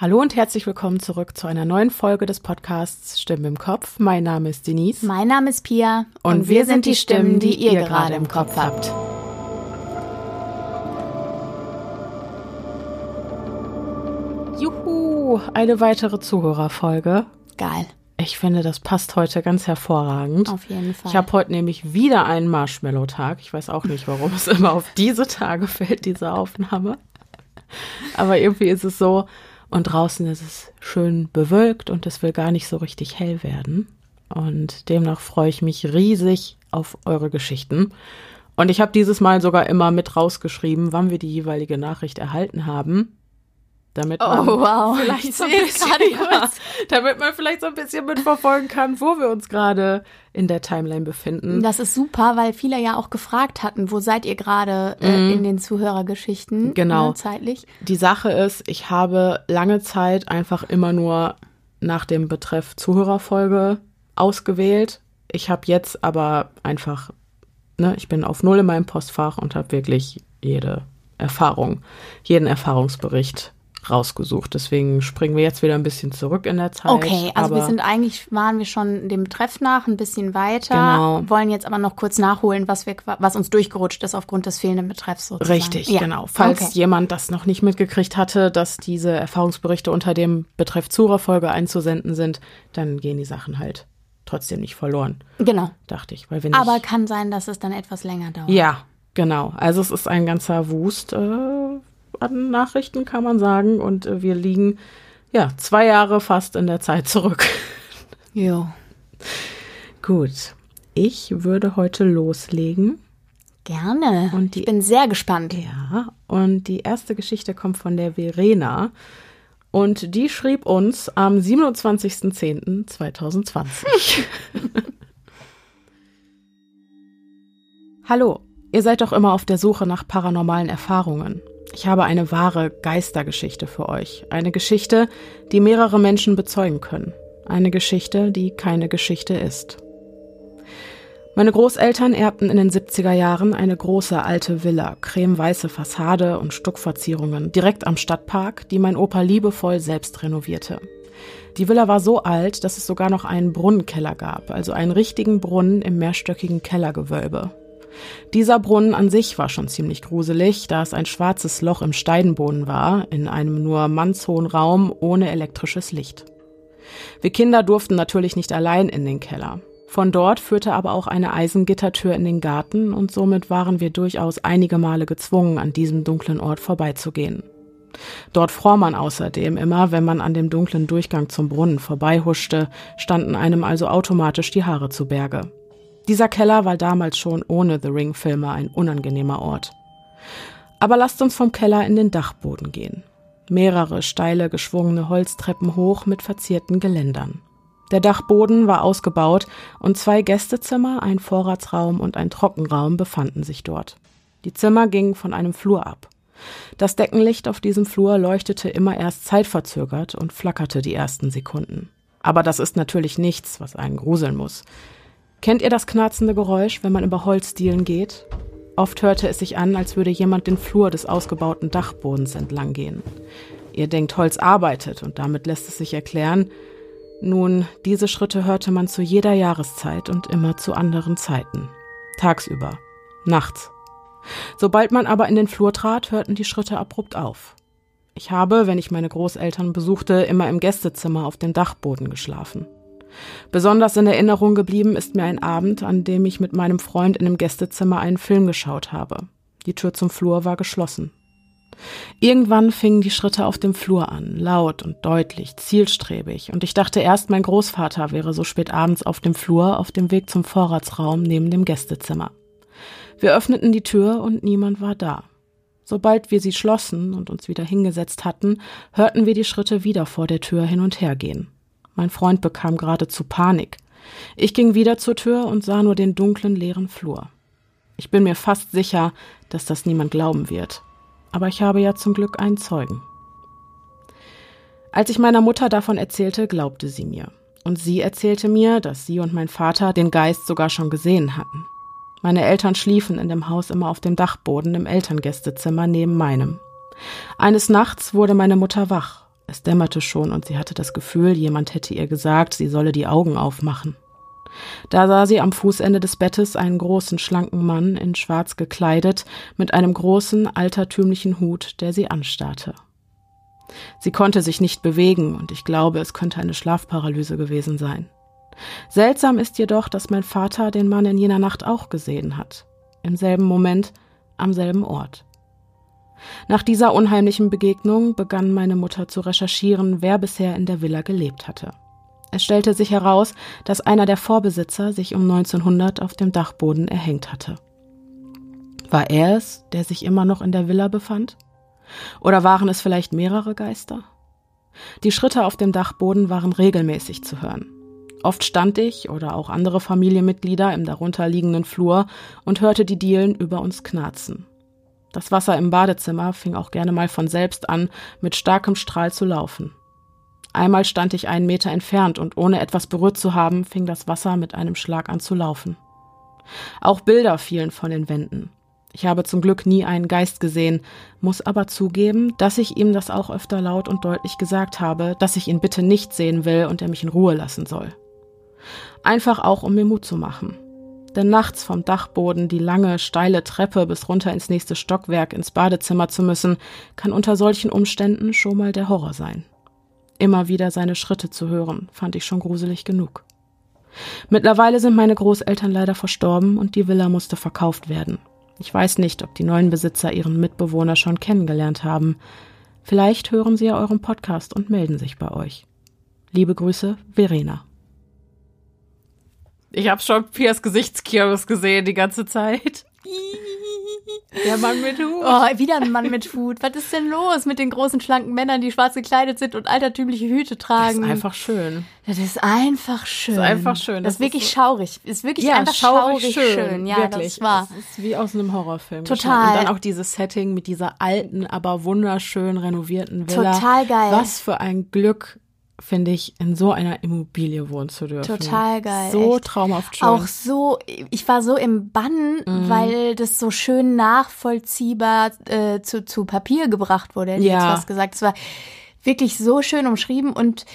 Hallo und herzlich willkommen zurück zu einer neuen Folge des Podcasts Stimmen im Kopf. Mein Name ist Denise. Mein Name ist Pia. Und, und wir sind die Stimmen, die ihr gerade im Kopf habt. Juhu, eine weitere Zuhörerfolge. Geil. Ich finde, das passt heute ganz hervorragend. Auf jeden Fall. Ich habe heute nämlich wieder einen Marshmallow-Tag. Ich weiß auch nicht, warum es immer auf diese Tage fällt, diese Aufnahme. Aber irgendwie ist es so, und draußen ist es schön bewölkt und es will gar nicht so richtig hell werden. Und demnach freue ich mich riesig auf eure Geschichten. Und ich habe dieses Mal sogar immer mit rausgeschrieben, wann wir die jeweilige Nachricht erhalten haben damit man oh, wow. vielleicht so ein bisschen, ja, damit man vielleicht so ein bisschen mitverfolgen kann, wo wir uns gerade in der Timeline befinden. Das ist super, weil viele ja auch gefragt hatten, wo seid ihr gerade äh, mhm. in den Zuhörergeschichten? Genau. Äh, zeitlich. Die Sache ist, ich habe lange Zeit einfach immer nur nach dem Betreff Zuhörerfolge ausgewählt. Ich habe jetzt aber einfach, ne, ich bin auf Null in meinem Postfach und habe wirklich jede Erfahrung, jeden Erfahrungsbericht rausgesucht. Deswegen springen wir jetzt wieder ein bisschen zurück in der Zeit. Okay, also wir sind eigentlich, waren wir schon dem Betreff nach ein bisschen weiter, genau. wollen jetzt aber noch kurz nachholen, was wir, was uns durchgerutscht ist aufgrund des fehlenden Betreffs sozusagen. Richtig, ja. genau. Falls okay. jemand das noch nicht mitgekriegt hatte, dass diese Erfahrungsberichte unter dem Betreff Zura-Folge einzusenden sind, dann gehen die Sachen halt trotzdem nicht verloren. Genau. Dachte ich. Weil wenn aber kann sein, dass es dann etwas länger dauert. Ja, genau. Also es ist ein ganzer Wust. Äh, an Nachrichten, kann man sagen. Und äh, wir liegen ja zwei Jahre fast in der Zeit zurück. Ja. Gut. Ich würde heute loslegen. Gerne. Und die, ich bin sehr gespannt. Ja. Und die erste Geschichte kommt von der Verena. Und die schrieb uns am 27.10.2020. Hallo, ihr seid doch immer auf der Suche nach paranormalen Erfahrungen. Ich habe eine wahre Geistergeschichte für euch. Eine Geschichte, die mehrere Menschen bezeugen können. Eine Geschichte, die keine Geschichte ist. Meine Großeltern erbten in den 70er Jahren eine große alte Villa, cremeweiße Fassade und Stuckverzierungen direkt am Stadtpark, die mein Opa liebevoll selbst renovierte. Die Villa war so alt, dass es sogar noch einen Brunnenkeller gab, also einen richtigen Brunnen im mehrstöckigen Kellergewölbe. Dieser Brunnen an sich war schon ziemlich gruselig, da es ein schwarzes Loch im Steinboden war, in einem nur mannshohen Raum ohne elektrisches Licht. Wir Kinder durften natürlich nicht allein in den Keller. Von dort führte aber auch eine Eisengittertür in den Garten und somit waren wir durchaus einige Male gezwungen, an diesem dunklen Ort vorbeizugehen. Dort fror man außerdem immer, wenn man an dem dunklen Durchgang zum Brunnen vorbeihuschte, standen einem also automatisch die Haare zu Berge. Dieser Keller war damals schon ohne The Ring-Filme ein unangenehmer Ort. Aber lasst uns vom Keller in den Dachboden gehen. Mehrere steile, geschwungene Holztreppen hoch mit verzierten Geländern. Der Dachboden war ausgebaut und zwei Gästezimmer, ein Vorratsraum und ein Trockenraum befanden sich dort. Die Zimmer gingen von einem Flur ab. Das Deckenlicht auf diesem Flur leuchtete immer erst zeitverzögert und flackerte die ersten Sekunden. Aber das ist natürlich nichts, was einen gruseln muss. Kennt ihr das knarzende Geräusch, wenn man über Holzdielen geht? Oft hörte es sich an, als würde jemand den Flur des ausgebauten Dachbodens entlang gehen. Ihr denkt, Holz arbeitet und damit lässt es sich erklären. Nun, diese Schritte hörte man zu jeder Jahreszeit und immer zu anderen Zeiten. Tagsüber, nachts. Sobald man aber in den Flur trat, hörten die Schritte abrupt auf. Ich habe, wenn ich meine Großeltern besuchte, immer im Gästezimmer auf dem Dachboden geschlafen. Besonders in Erinnerung geblieben ist mir ein Abend, an dem ich mit meinem Freund in einem Gästezimmer einen Film geschaut habe. Die Tür zum Flur war geschlossen. Irgendwann fingen die Schritte auf dem Flur an, laut und deutlich, zielstrebig, und ich dachte erst, mein Großvater wäre so spät abends auf dem Flur auf dem Weg zum Vorratsraum neben dem Gästezimmer. Wir öffneten die Tür und niemand war da. Sobald wir sie schlossen und uns wieder hingesetzt hatten, hörten wir die Schritte wieder vor der Tür hin und her gehen. Mein Freund bekam geradezu Panik. Ich ging wieder zur Tür und sah nur den dunklen, leeren Flur. Ich bin mir fast sicher, dass das niemand glauben wird. Aber ich habe ja zum Glück einen Zeugen. Als ich meiner Mutter davon erzählte, glaubte sie mir. Und sie erzählte mir, dass sie und mein Vater den Geist sogar schon gesehen hatten. Meine Eltern schliefen in dem Haus immer auf dem Dachboden im Elterngästezimmer neben meinem. Eines Nachts wurde meine Mutter wach Es dämmerte schon und sie hatte das Gefühl, jemand hätte ihr gesagt, sie solle die Augen aufmachen. Da sah sie am Fußende des Bettes einen großen, schlanken Mann in schwarz gekleidet, mit einem großen, altertümlichen Hut, der sie anstarrte. Sie konnte sich nicht bewegen, und ich glaube, es könnte eine Schlafparalyse gewesen sein. Seltsam ist jedoch, dass mein Vater den Mann in jener Nacht auch gesehen hat. Im selben Moment, am selben Ort. Nach dieser unheimlichen Begegnung begann meine Mutter zu recherchieren, wer bisher in der Villa gelebt hatte. Es stellte sich heraus, dass einer der Vorbesitzer sich um 1900 auf dem Dachboden erhängt hatte. War er es, der sich immer noch in der Villa befand? Oder waren es vielleicht mehrere Geister? Die Schritte auf dem Dachboden waren regelmäßig zu hören. Oft stand ich oder auch andere Familienmitglieder im darunterliegenden Flur und hörte die Dielen über uns knarzen. Das Wasser im Badezimmer fing auch gerne mal von selbst an, mit starkem Strahl zu laufen. Einmal stand ich einen Meter entfernt und ohne etwas berührt zu haben, fing das Wasser mit einem Schlag an zu laufen. Auch Bilder fielen von den Wänden. Ich habe zum Glück nie einen Geist gesehen, muss aber zugeben, dass ich ihm das auch öfter laut und deutlich gesagt habe, dass ich ihn bitte nicht sehen will und er mich in Ruhe lassen soll. Einfach auch, um mir Mut zu machen. Denn nachts vom Dachboden die lange, steile Treppe bis runter ins nächste Stockwerk ins Badezimmer zu müssen, kann unter solchen Umständen schon mal der Horror sein. Immer wieder seine Schritte zu hören, fand ich schon gruselig genug. Mittlerweile sind meine Großeltern leider verstorben und die Villa musste verkauft werden. Ich weiß nicht, ob die neuen Besitzer ihren Mitbewohner schon kennengelernt haben. Vielleicht hören sie ja euren Podcast und melden sich bei euch. Liebe Grüße, Verena. Ich habe schon Piers Gesichtskirmes gesehen die ganze Zeit. Der Mann mit Hut. Oh, wieder ein Mann mit Hut. Was ist denn los mit den großen, schlanken Männern, die schwarz gekleidet sind und altertümliche Hüte tragen? Das ist einfach schön. Das ist einfach schön. Das ist einfach schön. Das, das ist wirklich so schaurig. Das ist wirklich ja, einfach schaurig, schaurig schön. schön. Ja, wirklich. das war. Das ist wie aus einem Horrorfilm. Total. Und dann auch dieses Setting mit dieser alten, aber wunderschön renovierten Villa. Total geil. Was für ein Glück, finde ich, in so einer Immobilie wohnen zu dürfen. Total geil. So echt. traumhaft schön. Auch so, ich war so im Bann, mhm. weil das so schön nachvollziehbar äh, zu, zu Papier gebracht wurde. Hätte ja. jetzt was gesagt. Es war wirklich so schön umschrieben und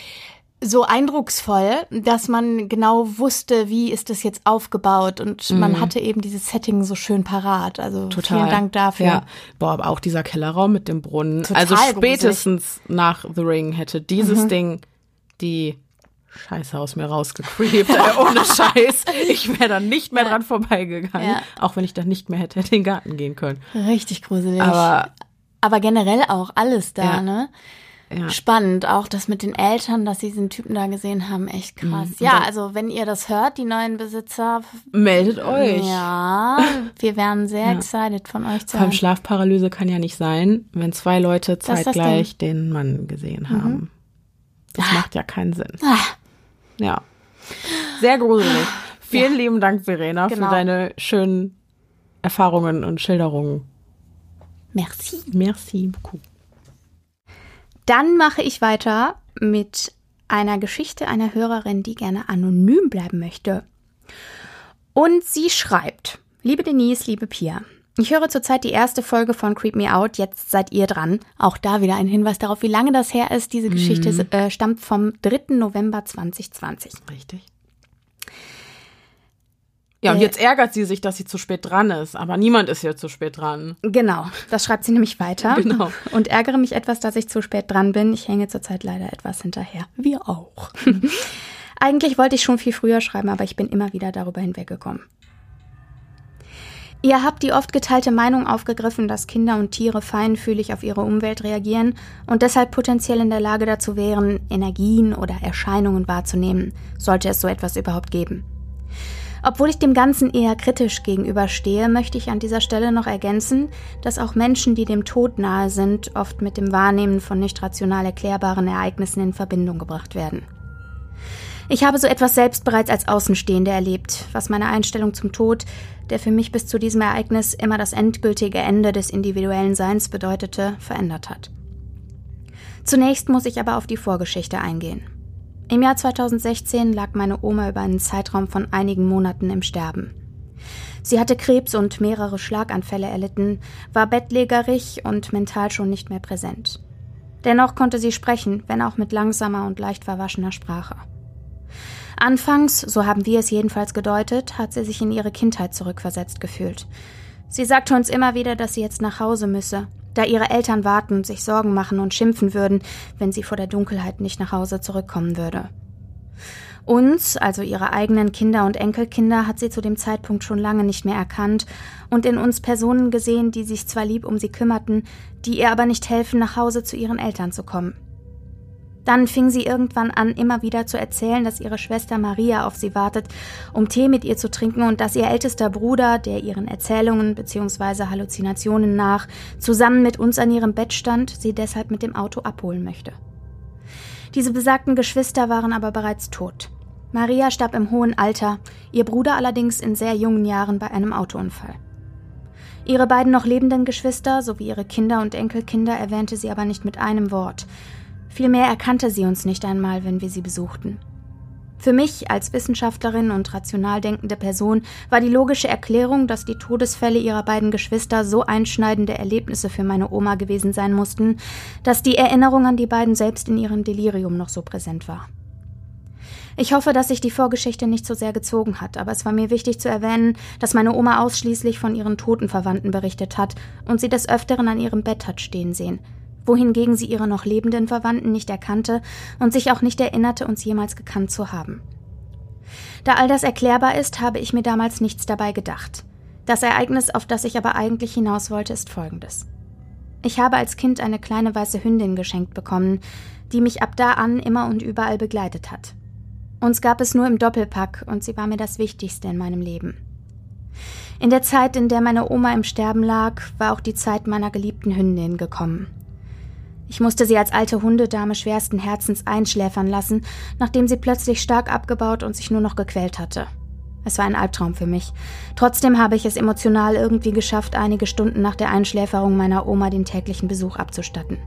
so eindrucksvoll, dass man genau wusste, wie ist das jetzt aufgebaut und mhm. man hatte eben dieses Setting so schön parat. Also Total. vielen Dank dafür. Ja. Boah, aber auch dieser Kellerraum mit dem Brunnen. Total also spätestens gruselig. nach The Ring hätte dieses mhm. Ding die Scheiße aus mir rausgecreept, ohne Scheiß. Ich wäre dann nicht mehr ja. dran vorbeigegangen, ja. auch wenn ich dann nicht mehr hätte in den Garten gehen können. Richtig gruselig. Aber, aber generell auch alles da, ja. ne? Ja. Spannend, auch das mit den Eltern, dass sie diesen Typen da gesehen haben, echt krass. Mhm. Ja, also wenn ihr das hört, die neuen Besitzer, meldet euch. Ja, wir wären sehr ja. excited von euch zu hören. Schlafparalyse kann ja nicht sein, wenn zwei Leute zeitgleich den Mann gesehen haben. Mhm. Das ah. macht ja keinen Sinn. Ah. Ja. Sehr gruselig. Vielen ja. lieben Dank, Verena, genau. für deine schönen Erfahrungen und Schilderungen. Merci. Merci beaucoup. Dann mache ich weiter mit einer Geschichte einer Hörerin, die gerne anonym bleiben möchte. Und sie schreibt, liebe Denise, liebe Pia, ich höre zurzeit die erste Folge von Creep Me Out. Jetzt seid ihr dran. Auch da wieder ein Hinweis darauf, wie lange das her ist. Diese Geschichte mhm. äh, stammt vom 3. November 2020. Richtig. Ja, und äh, jetzt ärgert sie sich, dass sie zu spät dran ist. Aber niemand ist hier zu spät dran. Genau, das schreibt sie nämlich weiter. Genau. Und ärgere mich etwas, dass ich zu spät dran bin. Ich hänge zurzeit leider etwas hinterher. Wir auch. Eigentlich wollte ich schon viel früher schreiben, aber ich bin immer wieder darüber hinweggekommen. Ihr habt die oft geteilte Meinung aufgegriffen, dass Kinder und Tiere feinfühlig auf ihre Umwelt reagieren und deshalb potenziell in der Lage dazu wären, Energien oder Erscheinungen wahrzunehmen, sollte es so etwas überhaupt geben. Obwohl ich dem Ganzen eher kritisch gegenüberstehe, möchte ich an dieser Stelle noch ergänzen, dass auch Menschen, die dem Tod nahe sind, oft mit dem Wahrnehmen von nicht rational erklärbaren Ereignissen in Verbindung gebracht werden. Ich habe so etwas selbst bereits als Außenstehende erlebt, was meine Einstellung zum Tod, der für mich bis zu diesem Ereignis immer das endgültige Ende des individuellen Seins bedeutete, verändert hat. Zunächst muss ich aber auf die Vorgeschichte eingehen. Im Jahr 2016 lag meine Oma über einen Zeitraum von einigen Monaten im Sterben. Sie hatte Krebs und mehrere Schlaganfälle erlitten, war bettlägerig und mental schon nicht mehr präsent. Dennoch konnte sie sprechen, wenn auch mit langsamer und leicht verwaschener Sprache. Anfangs, so haben wir es jedenfalls gedeutet, hat sie sich in ihre Kindheit zurückversetzt gefühlt. Sie sagte uns immer wieder, dass sie jetzt nach Hause müsse, da ihre Eltern warten, sich Sorgen machen und schimpfen würden, wenn sie vor der Dunkelheit nicht nach Hause zurückkommen würde. Uns, also ihre eigenen Kinder und Enkelkinder, hat sie zu dem Zeitpunkt schon lange nicht mehr erkannt und in uns Personen gesehen, die sich zwar lieb um sie kümmerten, die ihr aber nicht helfen, nach Hause zu ihren Eltern zu kommen. Dann fing sie irgendwann an, immer wieder zu erzählen, dass ihre Schwester Maria auf sie wartet, um Tee mit ihr zu trinken und dass ihr ältester Bruder, der ihren Erzählungen bzw. Halluzinationen nach, zusammen mit uns an ihrem Bett stand, sie deshalb mit dem Auto abholen möchte. Diese besagten Geschwister waren aber bereits tot. Maria starb im hohen Alter, ihr Bruder allerdings in sehr jungen Jahren bei einem Autounfall. Ihre beiden noch lebenden Geschwister sowie ihre Kinder und Enkelkinder erwähnte sie aber nicht mit einem Wort, Vielmehr erkannte sie uns nicht einmal, wenn wir sie besuchten. Für mich als Wissenschaftlerin und rational denkende Person war die logische Erklärung, dass die Todesfälle ihrer beiden Geschwister so einschneidende Erlebnisse für meine Oma gewesen sein mussten, dass die Erinnerung an die beiden selbst in ihrem Delirium noch so präsent war. Ich hoffe, dass sich die Vorgeschichte nicht so sehr gezogen hat, aber es war mir wichtig zu erwähnen, dass meine Oma ausschließlich von ihren toten Verwandten berichtet hat und sie des Öfteren an ihrem Bett hat stehen sehen, wohingegen sie ihre noch lebenden Verwandten nicht erkannte und sich auch nicht erinnerte, uns jemals gekannt zu haben. Da all das erklärbar ist, habe ich mir damals nichts dabei gedacht. Das Ereignis, auf das ich aber eigentlich hinaus wollte, ist folgendes. Ich habe als Kind eine kleine weiße Hündin geschenkt bekommen, die mich ab da an immer und überall begleitet hat. Uns gab es nur im Doppelpack und sie war mir das Wichtigste in meinem Leben. In der Zeit, in der meine Oma im Sterben lag, war auch die Zeit meiner geliebten Hündin gekommen. Ich musste sie als alte Hundedame schwersten Herzens einschläfern lassen, nachdem sie plötzlich stark abgebaut und sich nur noch gequält hatte. Es war ein Albtraum für mich. Trotzdem habe ich es emotional irgendwie geschafft, einige Stunden nach der Einschläferung meiner Oma den täglichen Besuch abzustatten.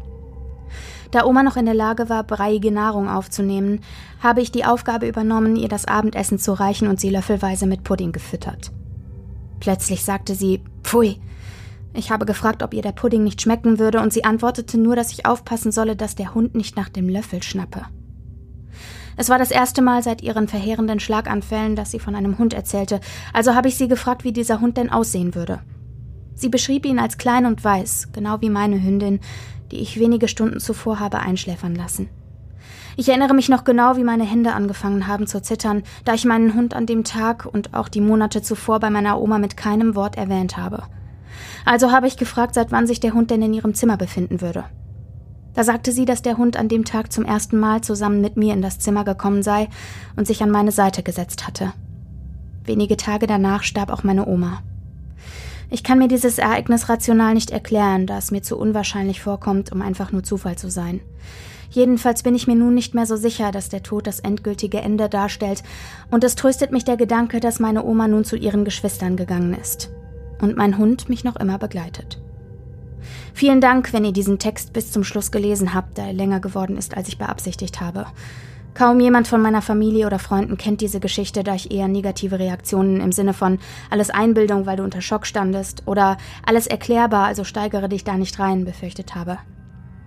Da Oma noch in der Lage war, breiige Nahrung aufzunehmen, habe ich die Aufgabe übernommen, ihr das Abendessen zu reichen und sie löffelweise mit Pudding gefüttert. Plötzlich sagte sie, Pfui, ich habe gefragt, ob ihr der Pudding nicht schmecken würde, und sie antwortete nur, dass ich aufpassen solle, dass der Hund nicht nach dem Löffel schnappe. Es war das erste Mal seit ihren verheerenden Schlaganfällen, dass sie von einem Hund erzählte, also habe ich sie gefragt, wie dieser Hund denn aussehen würde. Sie beschrieb ihn als klein und weiß, genau wie meine Hündin, die ich wenige Stunden zuvor habe einschläfern lassen. Ich erinnere mich noch genau, wie meine Hände angefangen haben zu zittern, da ich meinen Hund an dem Tag und auch die Monate zuvor bei meiner Oma mit keinem Wort erwähnt habe. Also habe ich gefragt, seit wann sich der Hund denn in ihrem Zimmer befinden würde. Da sagte sie, dass der Hund an dem Tag zum ersten Mal zusammen mit mir in das Zimmer gekommen sei und sich an meine Seite gesetzt hatte. Wenige Tage danach starb auch meine Oma. Ich kann mir dieses Ereignis rational nicht erklären, da es mir zu unwahrscheinlich vorkommt, um einfach nur Zufall zu sein. Jedenfalls bin ich mir nun nicht mehr so sicher, dass der Tod das endgültige Ende darstellt, und es tröstet mich der Gedanke, dass meine Oma nun zu ihren Geschwistern gegangen ist und mein Hund mich noch immer begleitet. Vielen Dank, wenn ihr diesen Text bis zum Schluss gelesen habt, da er länger geworden ist, als ich beabsichtigt habe. Kaum jemand von meiner Familie oder Freunden kennt diese Geschichte, da ich eher negative Reaktionen im Sinne von alles Einbildung, weil du unter Schock standest oder alles erklärbar, also steigere dich da nicht rein, befürchtet habe.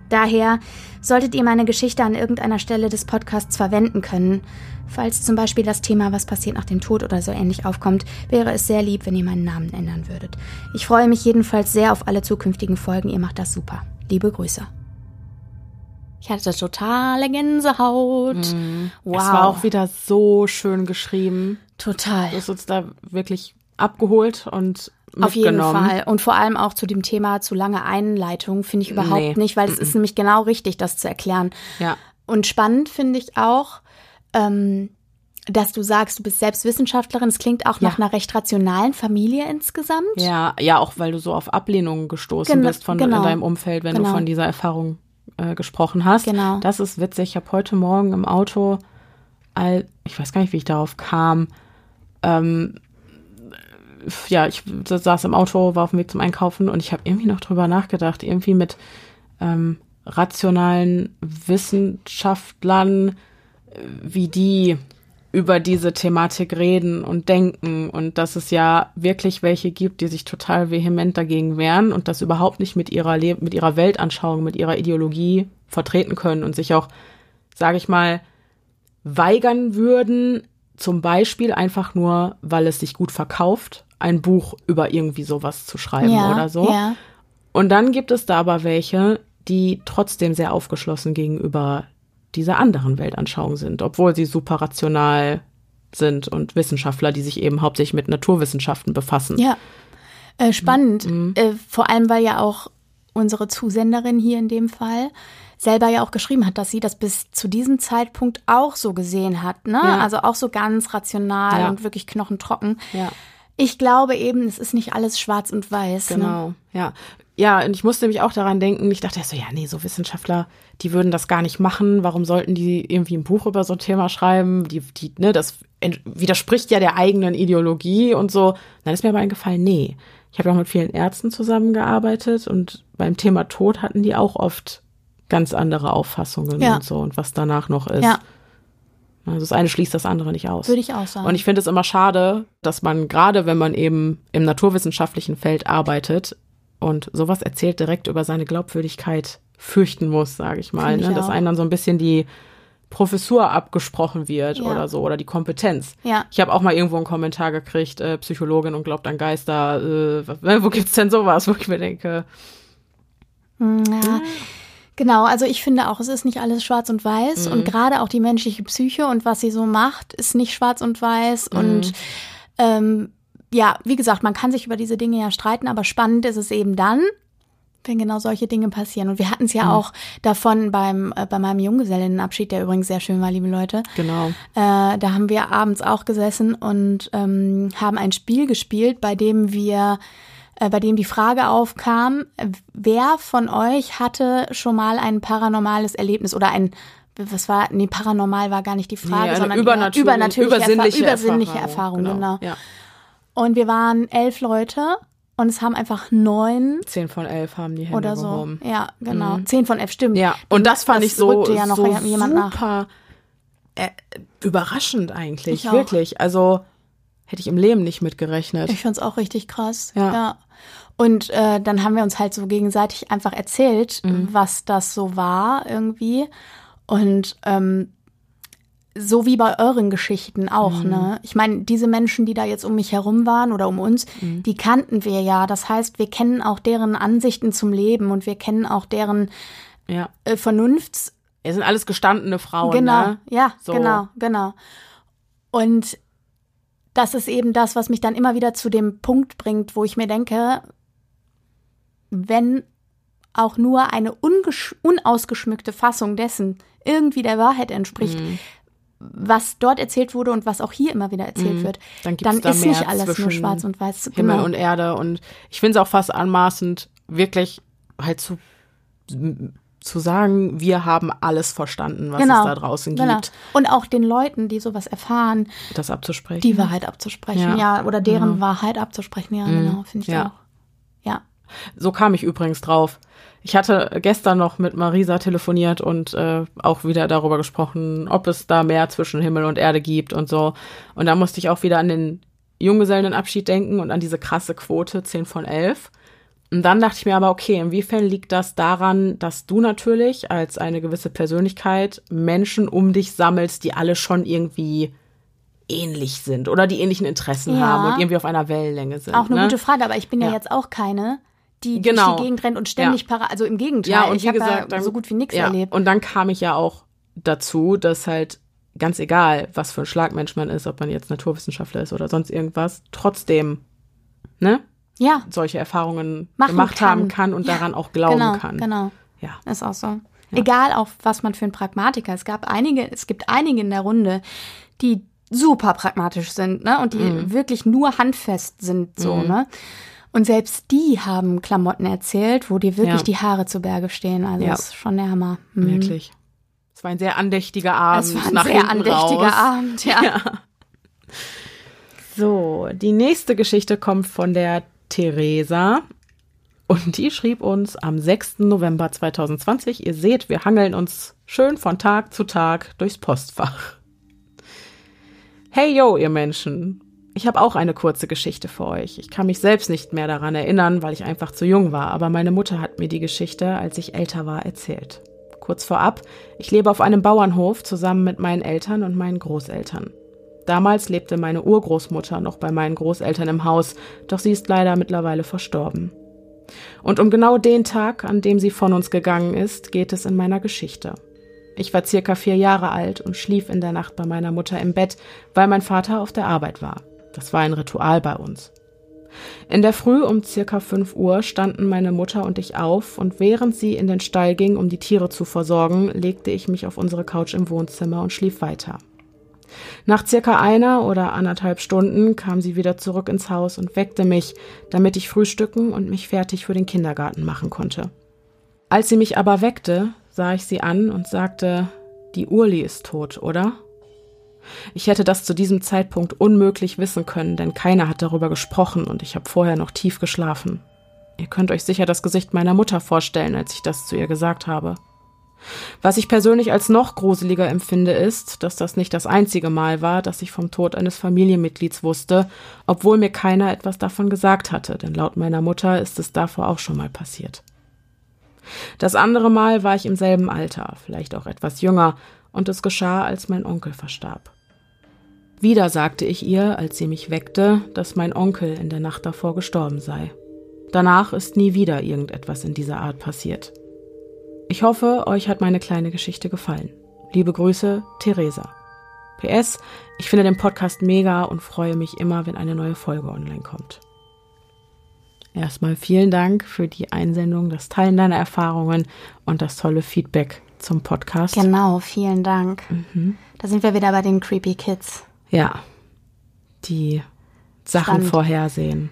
Daher solltet ihr meine Geschichte an irgendeiner Stelle des Podcasts verwenden können. Falls zum Beispiel das Thema Was passiert nach dem Tod oder so ähnlich aufkommt, wäre es sehr lieb, wenn ihr meinen Namen ändern würdet. Ich freue mich jedenfalls sehr auf alle zukünftigen Folgen. Ihr macht das super. Liebe Grüße. Ich hatte totale Gänsehaut. Mhm. Wow. Es war auch wieder so schön geschrieben. Total. Du hast uns da wirklich abgeholt und auf jeden Fall. Und vor allem auch zu dem Thema zu lange Einleitung finde ich überhaupt nee. nicht, weil es ist nämlich genau richtig, das zu erklären. Ja. Und spannend finde ich auch, ähm, dass du sagst, du bist selbst Wissenschaftlerin. Es klingt auch ja. nach einer recht rationalen Familie insgesamt. Ja, ja, auch weil du so auf Ablehnungen gestoßen Gen bist von genau. in deinem Umfeld, wenn genau. du von dieser Erfahrung äh, gesprochen hast. Genau. Das ist witzig. Ich habe heute Morgen im Auto, all, ich weiß gar nicht, wie ich darauf kam, ähm, ja, ich saß im Auto, war auf dem Weg zum Einkaufen und ich habe irgendwie noch drüber nachgedacht, irgendwie mit ähm, rationalen Wissenschaftlern, wie die über diese Thematik reden und denken und dass es ja wirklich welche gibt, die sich total vehement dagegen wehren und das überhaupt nicht mit ihrer Le mit ihrer Weltanschauung, mit ihrer Ideologie vertreten können und sich auch, sage ich mal, weigern würden, zum Beispiel einfach nur, weil es sich gut verkauft, ein Buch über irgendwie sowas zu schreiben Ja, oder so. ja. Und dann gibt es da aber welche, die trotzdem sehr aufgeschlossen gegenüber dieser anderen Weltanschauung sind, obwohl sie super rational sind und Wissenschaftler, die sich eben hauptsächlich mit Naturwissenschaften befassen. Ja. Äh, spannend. Mhm. Äh, vor allem, weil ja auch unsere Zusenderin hier in dem Fall selber ja auch geschrieben hat, dass sie das bis zu diesem Zeitpunkt auch so gesehen hat. Ne? Ja. Also auch so ganz rational Ja. und wirklich knochentrocken. Ja. Ich glaube eben, es ist nicht alles schwarz und weiß. Ne? Genau, ja. Ja, und ich musste mich auch daran denken, ich dachte so, ja, nee, so Wissenschaftler, die würden das gar nicht machen. Warum sollten die irgendwie ein Buch über so ein Thema schreiben? Die, die, ne, das widerspricht ja der eigenen Ideologie und so. Dann ist mir aber eingefallen, nee. Ich habe ja auch mit vielen Ärzten zusammengearbeitet und beim Thema Tod hatten die auch oft ganz andere Auffassungen Ja. und so und was danach noch ist. Ja, Also das eine schließt das andere nicht aus. würde ich auch sagen. Und ich finde es immer schade, dass man gerade, wenn man eben im naturwissenschaftlichen Feld arbeitet und sowas erzählt, direkt über seine Glaubwürdigkeit fürchten muss, sage ich mal. Finde ich Ne? Dass einem dann so ein bisschen die Professur abgesprochen wird Ja. oder so oder die Kompetenz. Ja. Ich habe auch mal irgendwo einen Kommentar gekriegt, äh, Psychologin und glaubt an Geister. Äh, ne, wo gibt's denn sowas, wo ich mir denke, Hm, Ja. Genau, also ich finde auch, es ist nicht alles schwarz und weiß Mhm. und gerade auch die menschliche Psyche und was sie so macht, ist nicht schwarz und weiß Mhm. und ähm, ja, wie gesagt, man kann sich über diese Dinge ja streiten, aber spannend ist es eben dann, wenn genau solche Dinge passieren. Und wir hatten es ja Mhm. auch davon beim äh, bei meinem Junggesellinnenabschied, der übrigens sehr schön war, liebe Leute. genau. Äh, da haben wir abends auch gesessen und ähm, haben ein Spiel gespielt, bei dem wir, bei dem die Frage aufkam, äh, wer von euch hatte schon mal ein paranormales Erlebnis oder ein was war, nee, paranormal war gar nicht die Frage, Nee, sondern übernatürliche- übernatürliche, übersinnliche Erfa übersinnliche Erfahrung, Erfahrung, genau. Ja. Und wir waren elf Leute und es haben einfach neun Zehn von elf haben die Hände oder so. gehoben. Ja, genau. Zehn von elf, stimmt. Ja, und das fand Das ich so, ja noch so jemand nach. super äh, überraschend eigentlich, wirklich. Also hätte ich im Leben nicht mitgerechnet. Ich fand's auch richtig krass. Ja. Und äh, dann haben wir uns halt so gegenseitig einfach erzählt, Mhm. was das so war irgendwie. Und ähm, so wie bei euren Geschichten auch, Mhm. ne? Ich meine, diese Menschen, die da jetzt um mich herum waren oder um uns, Mhm. die kannten wir ja. Das heißt, wir kennen auch deren Ansichten zum Leben und wir kennen auch deren ja. äh, Vernunfts Es sind alles gestandene Frauen, Genau, ne? ja, So. genau, genau. Und das ist eben das, was mich dann immer wieder zu dem Punkt bringt, wo ich mir denke, wenn auch nur eine unausgeschmückte Fassung dessen irgendwie der Wahrheit entspricht, Mhm. was dort erzählt wurde und was auch hier immer wieder erzählt wird, Mhm. Dann gibt's dann da ist nicht alles nur schwarz und weiß. Himmel genau. und Erde. Und ich finde es auch fast anmaßend, wirklich halt zu, zu sagen, wir haben alles verstanden, was genau, es da draußen genau. gibt, Und auch den Leuten, die sowas erfahren, das abzusprechen. die Wahrheit abzusprechen, Ja. ja, oder deren Wahrheit abzusprechen, ja, genau, finde ich Ja. auch. Ja. So kam ich übrigens drauf. Ich hatte gestern noch mit Marisa telefoniert und äh, auch wieder darüber gesprochen, ob es da mehr zwischen Himmel und Erde gibt und so. Und da musste ich auch wieder an den Junggesellenabschied denken und an diese krasse Quote 10 von 11. Und dann dachte ich mir aber, okay, inwiefern liegt das daran, dass du natürlich als eine gewisse Persönlichkeit Menschen um dich sammelst, die alle schon irgendwie ähnlich sind oder die ähnlichen Interessen Ja. haben und irgendwie auf einer Wellenlänge sind. Auch eine ne? gute Frage, aber ich bin ja, Ja. jetzt auch keine, die Genau. durch die Gegend rennt und ständig para, also im Gegenteil, Ja, und ich habe ja dann, so gut wie nichts ja, erlebt. Und dann kam ich ja auch dazu, dass halt ganz egal, was für ein Schlagmensch man ist, ob man jetzt Naturwissenschaftler ist oder sonst irgendwas, trotzdem, ne, Ja, solche Erfahrungen Machen gemacht kann. haben kann und Ja, daran auch glauben genau, kann. genau, Ja. ist auch so. Egal auch, was man für ein Pragmatiker. Es gab einige, es gibt einige in der Runde, die super pragmatisch sind, ne, und die Mhm. wirklich nur handfest sind, so, ne. Und selbst die haben Klamotten erzählt, wo dir wirklich Ja. die Haare zu Berge stehen. Also Ja. das ist schon der Hammer. Mhm. Wirklich. Es war ein sehr andächtiger Abend. Es war ein nach sehr andächtiger raus. Abend, ja. So, die nächste Geschichte kommt von der Theresa. Und die schrieb uns am 6. November 2020. Ihr seht, wir hangeln uns schön von Tag zu Tag durchs Postfach. Hey yo, ihr Menschen. Ich habe auch eine kurze Geschichte für euch. Ich kann mich selbst nicht mehr daran erinnern, weil ich einfach zu jung war, aber meine Mutter hat mir die Geschichte, als ich älter war, erzählt. Kurz vorab, ich lebe auf einem Bauernhof zusammen mit meinen Eltern und meinen Großeltern. Damals lebte meine Urgroßmutter noch bei meinen Großeltern im Haus, doch sie ist leider mittlerweile verstorben. Und um genau den Tag, an dem sie von uns gegangen ist, geht es in meiner Geschichte. Ich war circa vier Jahre alt und schlief in der Nacht bei meiner Mutter im Bett, weil mein Vater auf der Arbeit war. Das war ein Ritual bei uns. In der Früh um circa fünf Uhr standen meine Mutter und ich auf und während sie in den Stall ging, um die Tiere zu versorgen, legte ich mich auf unsere Couch im Wohnzimmer und schlief weiter. Nach circa einer oder anderthalb Stunden kam sie wieder zurück ins Haus und weckte mich, damit ich frühstücken und mich fertig für den Kindergarten machen konnte. Als sie mich aber weckte, sah ich sie an und sagte, die Urli ist tot, oder? Ich hätte das zu diesem Zeitpunkt unmöglich wissen können, denn keiner hat darüber gesprochen und ich habe vorher noch tief geschlafen. Ihr könnt euch sicher das Gesicht meiner Mutter vorstellen, als ich das zu ihr gesagt habe. Was ich persönlich als noch gruseliger empfinde, ist, dass das nicht das einzige Mal war, dass ich vom Tod eines Familienmitglieds wusste, obwohl mir keiner etwas davon gesagt hatte, denn laut meiner Mutter ist es davor auch schon mal passiert. Das andere Mal war ich im selben Alter, vielleicht auch etwas jünger, und es geschah, als mein Onkel verstarb. Wieder sagte ich ihr, als sie mich weckte, dass mein Onkel in der Nacht davor gestorben sei. Danach ist nie wieder irgendetwas in dieser Art passiert. Ich hoffe, euch hat meine kleine Geschichte gefallen. Liebe Grüße, Theresa. PS, ich finde den Podcast mega und freue mich immer, wenn eine neue Folge online kommt. Erstmal vielen Dank für die Einsendung, das Teilen deiner Erfahrungen und das tolle Feedback zum Podcast. Genau, vielen Dank. Mhm. Da sind wir wieder bei den Creepy Kids. Ja, die Sachen Stand. vorhersehen.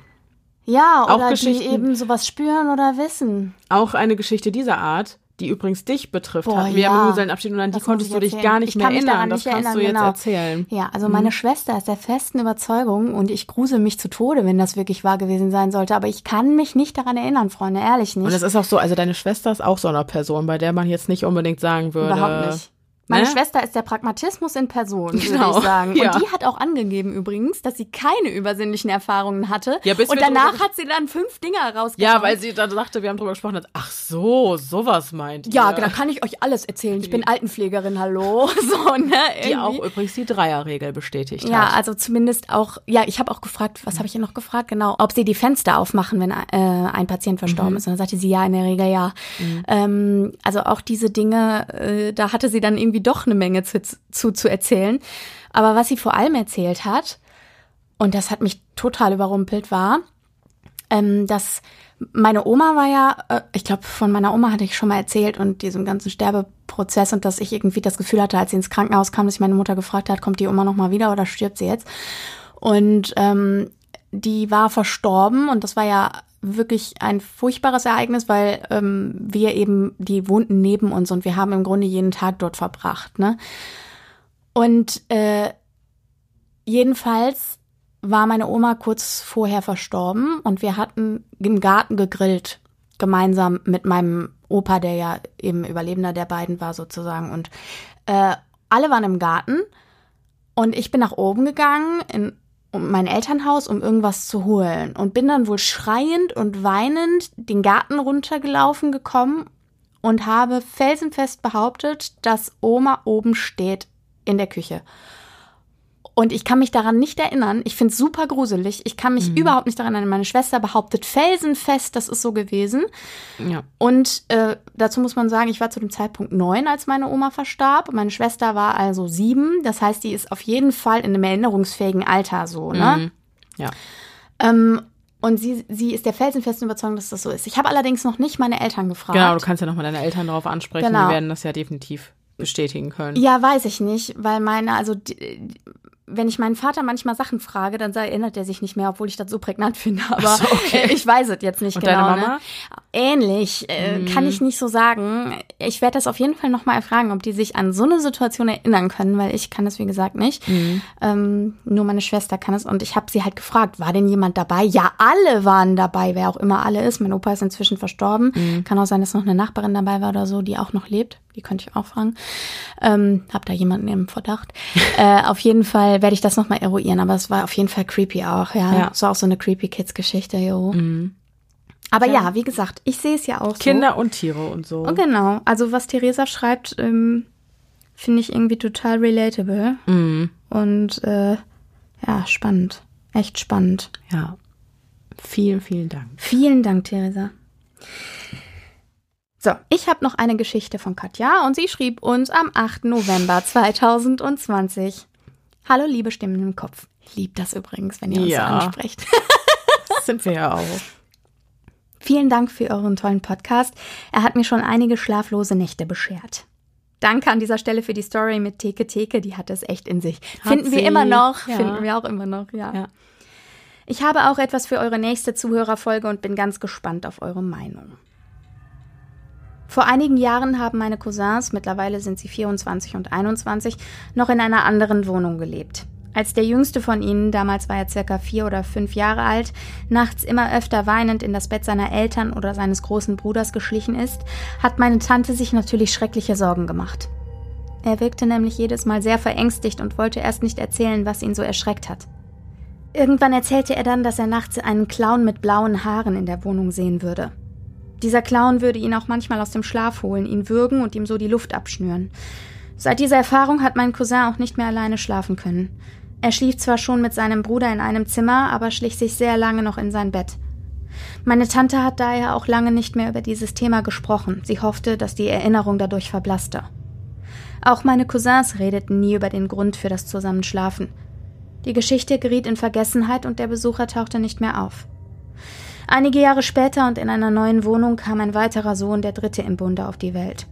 Ja, oder die eben sowas spüren oder wissen. Auch eine Geschichte dieser Art die übrigens dich betrifft, Boah, hatten wir ja. Junggesellenabschied und an die konntest du dich gar nicht mehr erinnern. Das kannst erinnern, du jetzt genau. erzählen. Ja, also meine mhm. Schwester ist der festen Überzeugung und ich grusel mich zu Tode, wenn das wirklich wahr gewesen sein sollte, aber ich kann mich nicht daran erinnern, Freunde, ehrlich nicht. Und es ist auch so, also deine Schwester ist auch so eine Person, bei der man jetzt nicht unbedingt sagen würde. Überhaupt nicht. Meine ne? Schwester ist der Pragmatismus in Person, würde genau. ich sagen. Ja. Und die hat auch angegeben übrigens, dass sie keine übersinnlichen Erfahrungen hatte. Ja, und danach hat sie dann fünf Dinge rausgebracht. Ja, weil sie dann sagte, wir haben darüber gesprochen, hat, ach so, sowas meint Ja, ihr. da kann ich euch alles erzählen. Ich bin Altenpflegerin, hallo. So, ne, die auch übrigens die Dreierregel bestätigt ja, hat. Ja, also zumindest auch, ja, ich habe auch gefragt, was habe ich ihr noch gefragt? Genau, ob sie die Fenster aufmachen, wenn äh, ein Patient verstorben mhm. ist. Und dann sagte sie, ja, in der Regel ja. Mhm. Ähm, also auch diese Dinge, äh, da hatte sie dann irgendwie doch eine Menge zu, zu, zu erzählen. Aber was sie vor allem erzählt hat, und das hat mich total überrumpelt, war, ähm, dass meine Oma war ja, äh, ich glaube, von meiner Oma hatte ich schon mal erzählt und diesem ganzen Sterbeprozess und dass ich irgendwie das Gefühl hatte, als sie ins Krankenhaus kam, dass ich meine Mutter gefragt hat, kommt die Oma noch mal wieder oder stirbt sie jetzt? Und ähm, die war verstorben und das war ja wirklich ein furchtbares Ereignis, weil ähm, wir eben, die wohnten neben uns und wir haben im Grunde jeden Tag dort verbracht. Ne? Und äh, jedenfalls war meine Oma kurz vorher verstorben und wir hatten im Garten gegrillt, gemeinsam mit meinem Opa, der ja eben Überlebender der beiden war sozusagen. Und äh, alle waren im Garten und ich bin nach oben gegangen in um mein Elternhaus, um irgendwas zu holen und bin dann wohl schreiend und weinend den Garten runtergelaufen gekommen und habe felsenfest behauptet, dass Oma oben steht in der Küche. Und ich kann mich daran nicht erinnern. Ich finde es super gruselig. Ich kann mich mhm. überhaupt nicht daran erinnern. Meine Schwester behauptet felsenfest, das ist so gewesen. Ja. Und äh, dazu muss man sagen, ich war zu dem Zeitpunkt neun, als meine Oma verstarb. Meine Schwester war also sieben. Das heißt, die ist auf jeden Fall in einem erinnerungsfähigen Alter so, ne? Mhm. Ja. Ähm, und sie, sie ist der felsenfesten Überzeugung, dass das so ist. Ich habe allerdings noch nicht meine Eltern gefragt. Genau, du kannst ja nochmal deine Eltern darauf ansprechen. Genau. Die werden das ja definitiv bestätigen können. Ja, weiß ich nicht, weil meine, also die, wenn ich meinen Vater manchmal Sachen frage, dann erinnert er sich nicht mehr, obwohl ich das so prägnant finde. Aber so, okay. ich weiß es jetzt nicht Und genau. Deine Mama? Ne? Ähnlich, äh, mhm. kann ich nicht so sagen. Ich werde das auf jeden Fall nochmal erfragen, ob die sich an so eine Situation erinnern können, weil ich kann es, wie gesagt, nicht. Mhm. Ähm, nur meine Schwester kann es. Und ich habe sie halt gefragt, war denn jemand dabei? Ja, alle waren dabei, wer auch immer alle ist. Mein Opa ist inzwischen verstorben. Mhm. Kann auch sein, dass noch eine Nachbarin dabei war oder so, die auch noch lebt. Die könnte ich auch fragen. Ähm, hab da jemanden im Verdacht. äh, auf jeden Fall werde ich das nochmal eruieren, aber es war auf jeden Fall creepy auch, ja. Ja. So auch so eine creepy Kids-Geschichte, jo. Aber ja. wie gesagt, ich sehe es ja auch Kinder und Tiere und so. so. Oh, genau. Also was Theresa schreibt, ähm, finde ich irgendwie total relatable. Mhm. Und äh, ja, spannend. Echt spannend. Ja. Vielen, vielen Dank. Vielen Dank, Theresa. So, ich habe noch eine Geschichte von Katja und sie schrieb uns am 8. November 2020. Hallo, liebe Stimmen im Kopf. Ich liebe das übrigens, wenn ihr uns Ja. so ansprecht. Das sind wir ja auch. Vielen Dank für euren tollen Podcast. Er hat mir schon einige schlaflose Nächte beschert. Danke an dieser Stelle für die Story mit Theke Theke, die hat es echt in sich. Hat finden wir sie. immer noch, Ja. finden wir auch immer noch, ja. Ja. Ich habe auch etwas für eure nächste Zuhörerfolge und bin ganz gespannt auf eure Meinung. Vor einigen Jahren haben meine Cousins, mittlerweile sind sie 24 und 21, noch in einer anderen Wohnung gelebt. Als der jüngste von ihnen, damals war er circa vier oder fünf Jahre alt, nachts immer öfter weinend in das Bett seiner Eltern oder seines großen Bruders geschlichen ist, hat meine Tante sich natürlich schreckliche Sorgen gemacht. Er wirkte nämlich jedes Mal sehr verängstigt und wollte erst nicht erzählen, was ihn so erschreckt hat. Irgendwann erzählte er dann, dass er nachts einen Clown mit blauen Haaren in der Wohnung sehen würde. Dieser Clown würde ihn auch manchmal aus dem Schlaf holen, ihn würgen und ihm so die Luft abschnüren. Seit dieser Erfahrung hat mein Cousin auch nicht mehr alleine schlafen können. Er schlief zwar schon mit seinem Bruder in einem Zimmer, aber schlich sich sehr lange noch in sein Bett. Meine Tante hat daher auch lange nicht mehr über dieses Thema gesprochen. Sie hoffte, dass die Erinnerung dadurch verblasste. Auch meine Cousins redeten nie über den Grund für das Zusammenschlafen. Die Geschichte geriet in Vergessenheit und der Besucher tauchte nicht mehr auf. Einige Jahre später und in einer neuen Wohnung kam ein weiterer Sohn, der dritte im Bunde, auf die Welt.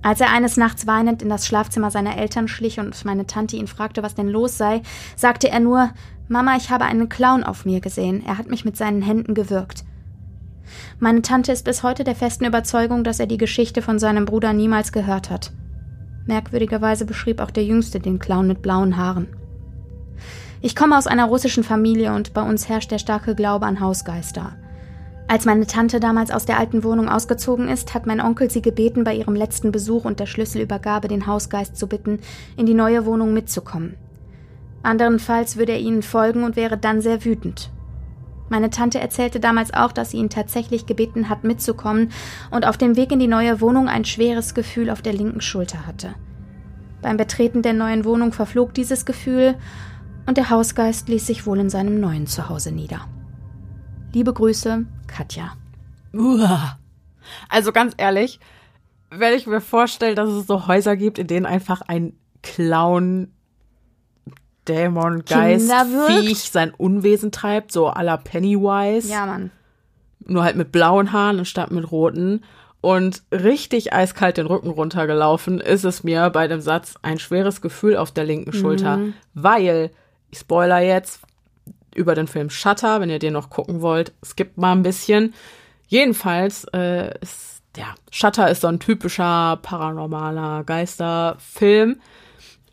Als er eines Nachts weinend in das Schlafzimmer seiner Eltern schlich und meine Tante ihn fragte, was denn los sei, sagte er nur Mama, ich habe einen Clown auf mir gesehen, er hat mich mit seinen Händen gewürgt. Meine Tante ist bis heute der festen Überzeugung, dass er die Geschichte von seinem Bruder niemals gehört hat. Merkwürdigerweise beschrieb auch der Jüngste den Clown mit blauen Haaren. Ich komme aus einer russischen Familie und bei uns herrscht der starke Glaube an Hausgeister. Als meine Tante damals aus der alten Wohnung ausgezogen ist, hat mein Onkel sie gebeten, bei ihrem letzten Besuch und der Schlüsselübergabe den Hausgeist zu bitten, in die neue Wohnung mitzukommen. Anderenfalls würde er ihnen folgen und wäre dann sehr wütend. Meine Tante erzählte damals auch, dass sie ihn tatsächlich gebeten hat, mitzukommen und auf dem Weg in die neue Wohnung ein schweres Gefühl auf der linken Schulter hatte. Beim Betreten der neuen Wohnung verflog dieses Gefühl und der Hausgeist ließ sich wohl in seinem neuen Zuhause nieder. Liebe Grüße, Katja. Uah. Also ganz ehrlich, wenn ich mir vorstelle, dass es so Häuser gibt, in denen einfach ein Clown, Dämon, Geist. Viech sein Unwesen treibt, so à la Pennywise, Ja, Mann. nur halt mit blauen Haaren anstatt mit roten und richtig eiskalt den Rücken runtergelaufen, ist es mir bei dem Satz ein schweres Gefühl auf der linken Schulter, weil, ich spoiler jetzt, über den Film Shutter, wenn ihr den noch gucken wollt, skippt mal ein bisschen. Jedenfalls äh, ist, ja, Shutter ist so ein typischer paranormaler Geisterfilm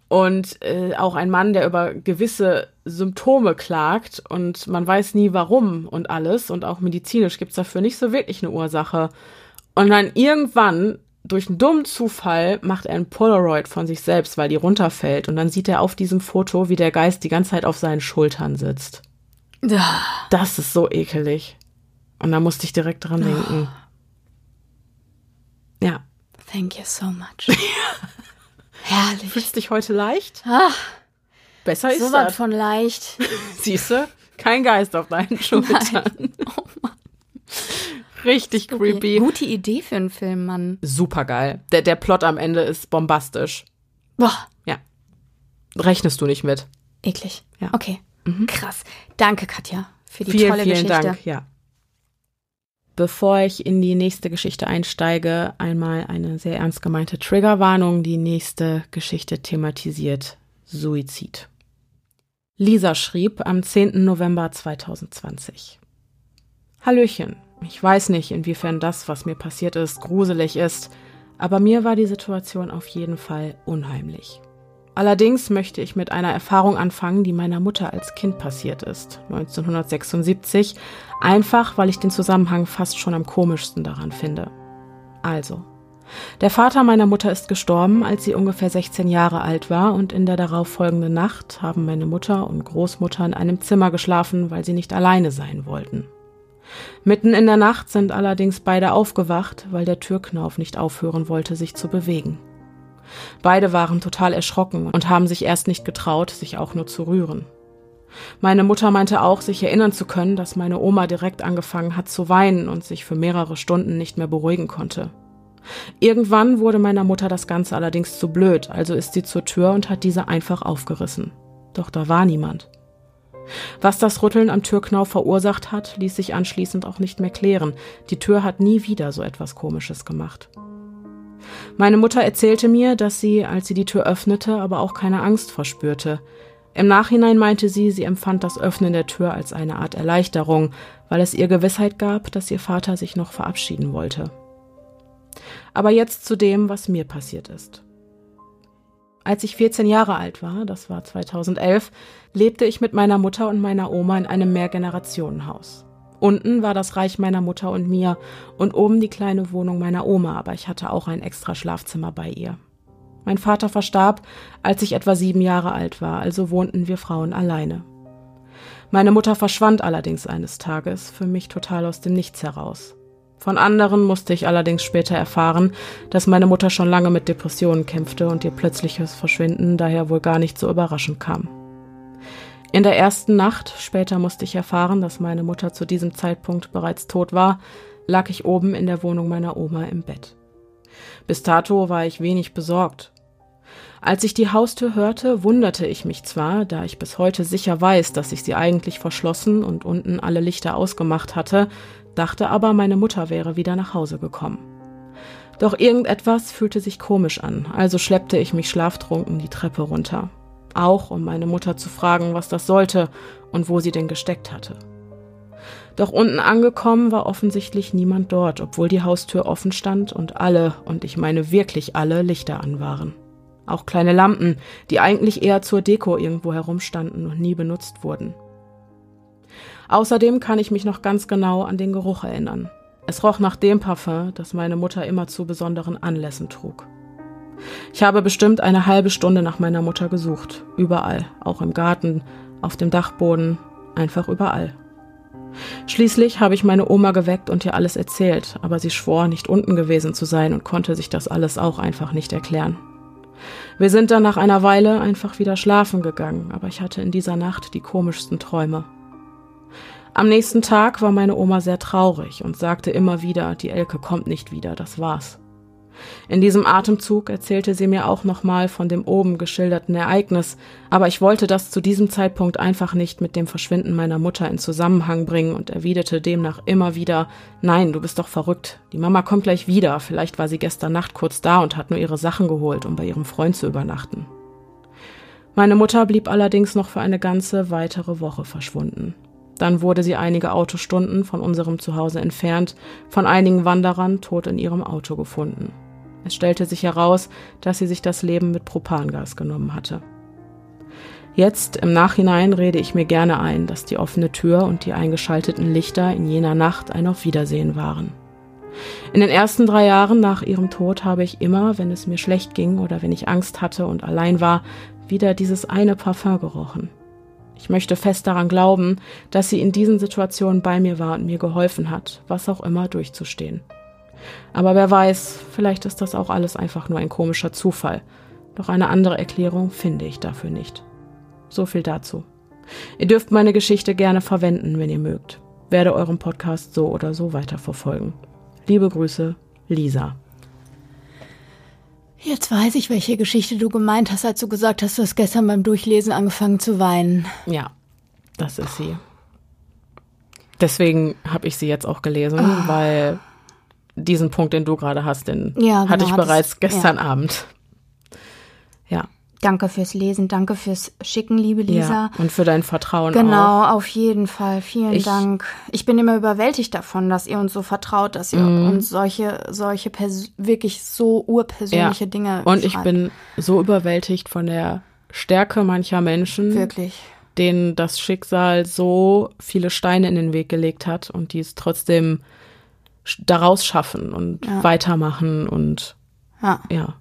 und äh, auch ein Mann, der über gewisse Symptome klagt und man weiß nie warum und alles und auch medizinisch gibt's dafür nicht so wirklich eine Ursache. Und dann irgendwann durch einen dummen Zufall macht er ein Polaroid von sich selbst, weil die runterfällt und dann sieht er auf diesem Foto, wie der Geist die ganze Zeit auf seinen Schultern sitzt. Das ist so ekelig. Und da musste ich direkt dran denken. Ja. Thank you so much. Herrlich. Fühlst dich heute leicht? Ah, Besser ist so was das. von leicht. Siehst du? Kein Geist auf deinen Schultern. Oh Mann. Richtig creepy. Gute Idee für einen Film, Mann. Super geil. Der, der Plot am Ende ist bombastisch. Boah, Ja. Rechnest du nicht mit. eklig. Ja. Okay. Krass. Danke, Katja, für die vielen, tolle vielen Geschichte. Dank. Ja. Bevor ich in die nächste Geschichte einsteige, einmal eine sehr ernst gemeinte Triggerwarnung. Die nächste Geschichte thematisiert Suizid. Lisa schrieb am 10. November 2020. Hallöchen. Ich weiß nicht, inwiefern das, was mir passiert ist, gruselig ist, aber mir war die Situation auf jeden Fall unheimlich. Allerdings möchte ich mit einer Erfahrung anfangen, die meiner Mutter als Kind passiert ist, 1976, einfach weil ich den Zusammenhang fast schon am komischsten daran finde. Also, Der Vater meiner Mutter ist gestorben, als sie ungefähr 16 Jahre alt war, und in der darauffolgenden Nacht haben meine Mutter und Großmutter in einem Zimmer geschlafen, weil sie nicht alleine sein wollten. Mitten in der Nacht sind allerdings beide aufgewacht, weil der Türknauf nicht aufhören wollte, sich zu bewegen. Beide waren total erschrocken und haben sich erst nicht getraut, sich auch nur zu rühren. Meine Mutter meinte auch, sich erinnern zu können, dass meine Oma direkt angefangen hat zu weinen und sich für mehrere Stunden nicht mehr beruhigen konnte. Irgendwann wurde meiner Mutter das Ganze allerdings zu blöd, also ist sie zur Tür und hat diese einfach aufgerissen. Doch da war niemand. Was das Rütteln am Türknauf verursacht hat, ließ sich anschließend auch nicht mehr klären. Die Tür hat nie wieder so etwas Komisches gemacht. Meine Mutter erzählte mir, dass sie, als sie die Tür öffnete, aber auch keine Angst verspürte. Im Nachhinein meinte sie, sie empfand das Öffnen der Tür als eine Art Erleichterung, weil es ihr Gewissheit gab, dass ihr Vater sich noch verabschieden wollte. Aber jetzt zu dem, was mir passiert ist. Als ich 14 Jahre alt war, das war 2011, lebte ich mit meiner Mutter und meiner Oma in einem Mehrgenerationenhaus. Unten war das Reich meiner Mutter und mir und oben die kleine Wohnung meiner Oma, aber ich hatte auch ein extra Schlafzimmer bei ihr. Mein Vater verstarb, als ich etwa sieben Jahre alt war, also wohnten wir Frauen alleine. Meine Mutter verschwand allerdings eines Tages, für mich total aus dem Nichts heraus. Von anderen musste ich allerdings später erfahren, dass meine Mutter schon lange mit Depressionen kämpfte und ihr plötzliches Verschwinden daher wohl gar nicht so überraschend kam. In der ersten Nacht, später musste ich erfahren, dass meine Mutter zu diesem Zeitpunkt bereits tot war, lag ich oben in der Wohnung meiner Oma im Bett. Bis dato war ich wenig besorgt. Als ich die Haustür hörte, wunderte ich mich zwar, da ich bis heute sicher weiß, dass ich sie eigentlich verschlossen und unten alle Lichter ausgemacht hatte, dachte aber, meine Mutter wäre wieder nach Hause gekommen. Doch irgendetwas fühlte sich komisch an, also schleppte ich mich schlaftrunken die Treppe runter auch um meine Mutter zu fragen, was das sollte und wo sie denn gesteckt hatte. Doch unten angekommen war offensichtlich niemand dort, obwohl die Haustür offen stand und alle, und ich meine wirklich alle, Lichter an waren. Auch kleine Lampen, die eigentlich eher zur Deko irgendwo herumstanden und nie benutzt wurden. Außerdem kann ich mich noch ganz genau an den Geruch erinnern. Es roch nach dem Parfum, das meine Mutter immer zu besonderen Anlässen trug. Ich habe bestimmt eine halbe Stunde nach meiner Mutter gesucht. Überall. Auch im Garten, auf dem Dachboden, einfach überall. Schließlich habe ich meine Oma geweckt und ihr alles erzählt, aber sie schwor, nicht unten gewesen zu sein und konnte sich das alles auch einfach nicht erklären. Wir sind dann nach einer Weile einfach wieder schlafen gegangen, aber ich hatte in dieser Nacht die komischsten Träume. Am nächsten Tag war meine Oma sehr traurig und sagte immer wieder, die Elke kommt nicht wieder, das war's. In diesem Atemzug erzählte sie mir auch nochmal von dem oben geschilderten Ereignis, aber ich wollte das zu diesem Zeitpunkt einfach nicht mit dem Verschwinden meiner Mutter in Zusammenhang bringen und erwiderte demnach immer wieder, nein, du bist doch verrückt, die Mama kommt gleich wieder, vielleicht war sie gestern Nacht kurz da und hat nur ihre Sachen geholt, um bei ihrem Freund zu übernachten. Meine Mutter blieb allerdings noch für eine ganze weitere Woche verschwunden. Dann wurde sie einige Autostunden von unserem Zuhause entfernt, von einigen Wanderern tot in ihrem Auto gefunden. Es stellte sich heraus, dass sie sich das Leben mit Propangas genommen hatte. Jetzt im Nachhinein rede ich mir gerne ein, dass die offene Tür und die eingeschalteten Lichter in jener Nacht ein Auf Wiedersehen waren. In den ersten drei Jahren nach ihrem Tod habe ich immer, wenn es mir schlecht ging oder wenn ich Angst hatte und allein war, wieder dieses eine Parfum gerochen. Ich möchte fest daran glauben, dass sie in diesen Situationen bei mir war und mir geholfen hat, was auch immer durchzustehen. Aber wer weiß, vielleicht ist das auch alles einfach nur ein komischer Zufall. Doch eine andere Erklärung finde ich dafür nicht. So viel dazu. Ihr dürft meine Geschichte gerne verwenden, wenn ihr mögt. Werde euren Podcast so oder so weiterverfolgen. Liebe Grüße, Lisa. Jetzt weiß ich, welche Geschichte du gemeint hast, als du gesagt hast, du hast gestern beim Durchlesen angefangen zu weinen. Ja, das ist sie. Deswegen habe ich sie jetzt auch gelesen, oh. weil diesen Punkt, den du gerade hast, den ja, genau, hatte ich bereits gestern ja. Abend. Ja. Danke fürs Lesen, danke fürs Schicken, liebe Lisa. Ja, und für dein Vertrauen Genau, auch. auf jeden Fall. Vielen ich, Dank. Ich bin immer überwältigt davon, dass ihr uns so vertraut, dass ihr mm. uns solche, solche wirklich so urpersönliche ja. Dinge Und schreibt. ich bin so überwältigt von der Stärke mancher Menschen. Wirklich. Denen das Schicksal so viele Steine in den Weg gelegt hat und die es trotzdem daraus schaffen und ja. weitermachen und ja. ja.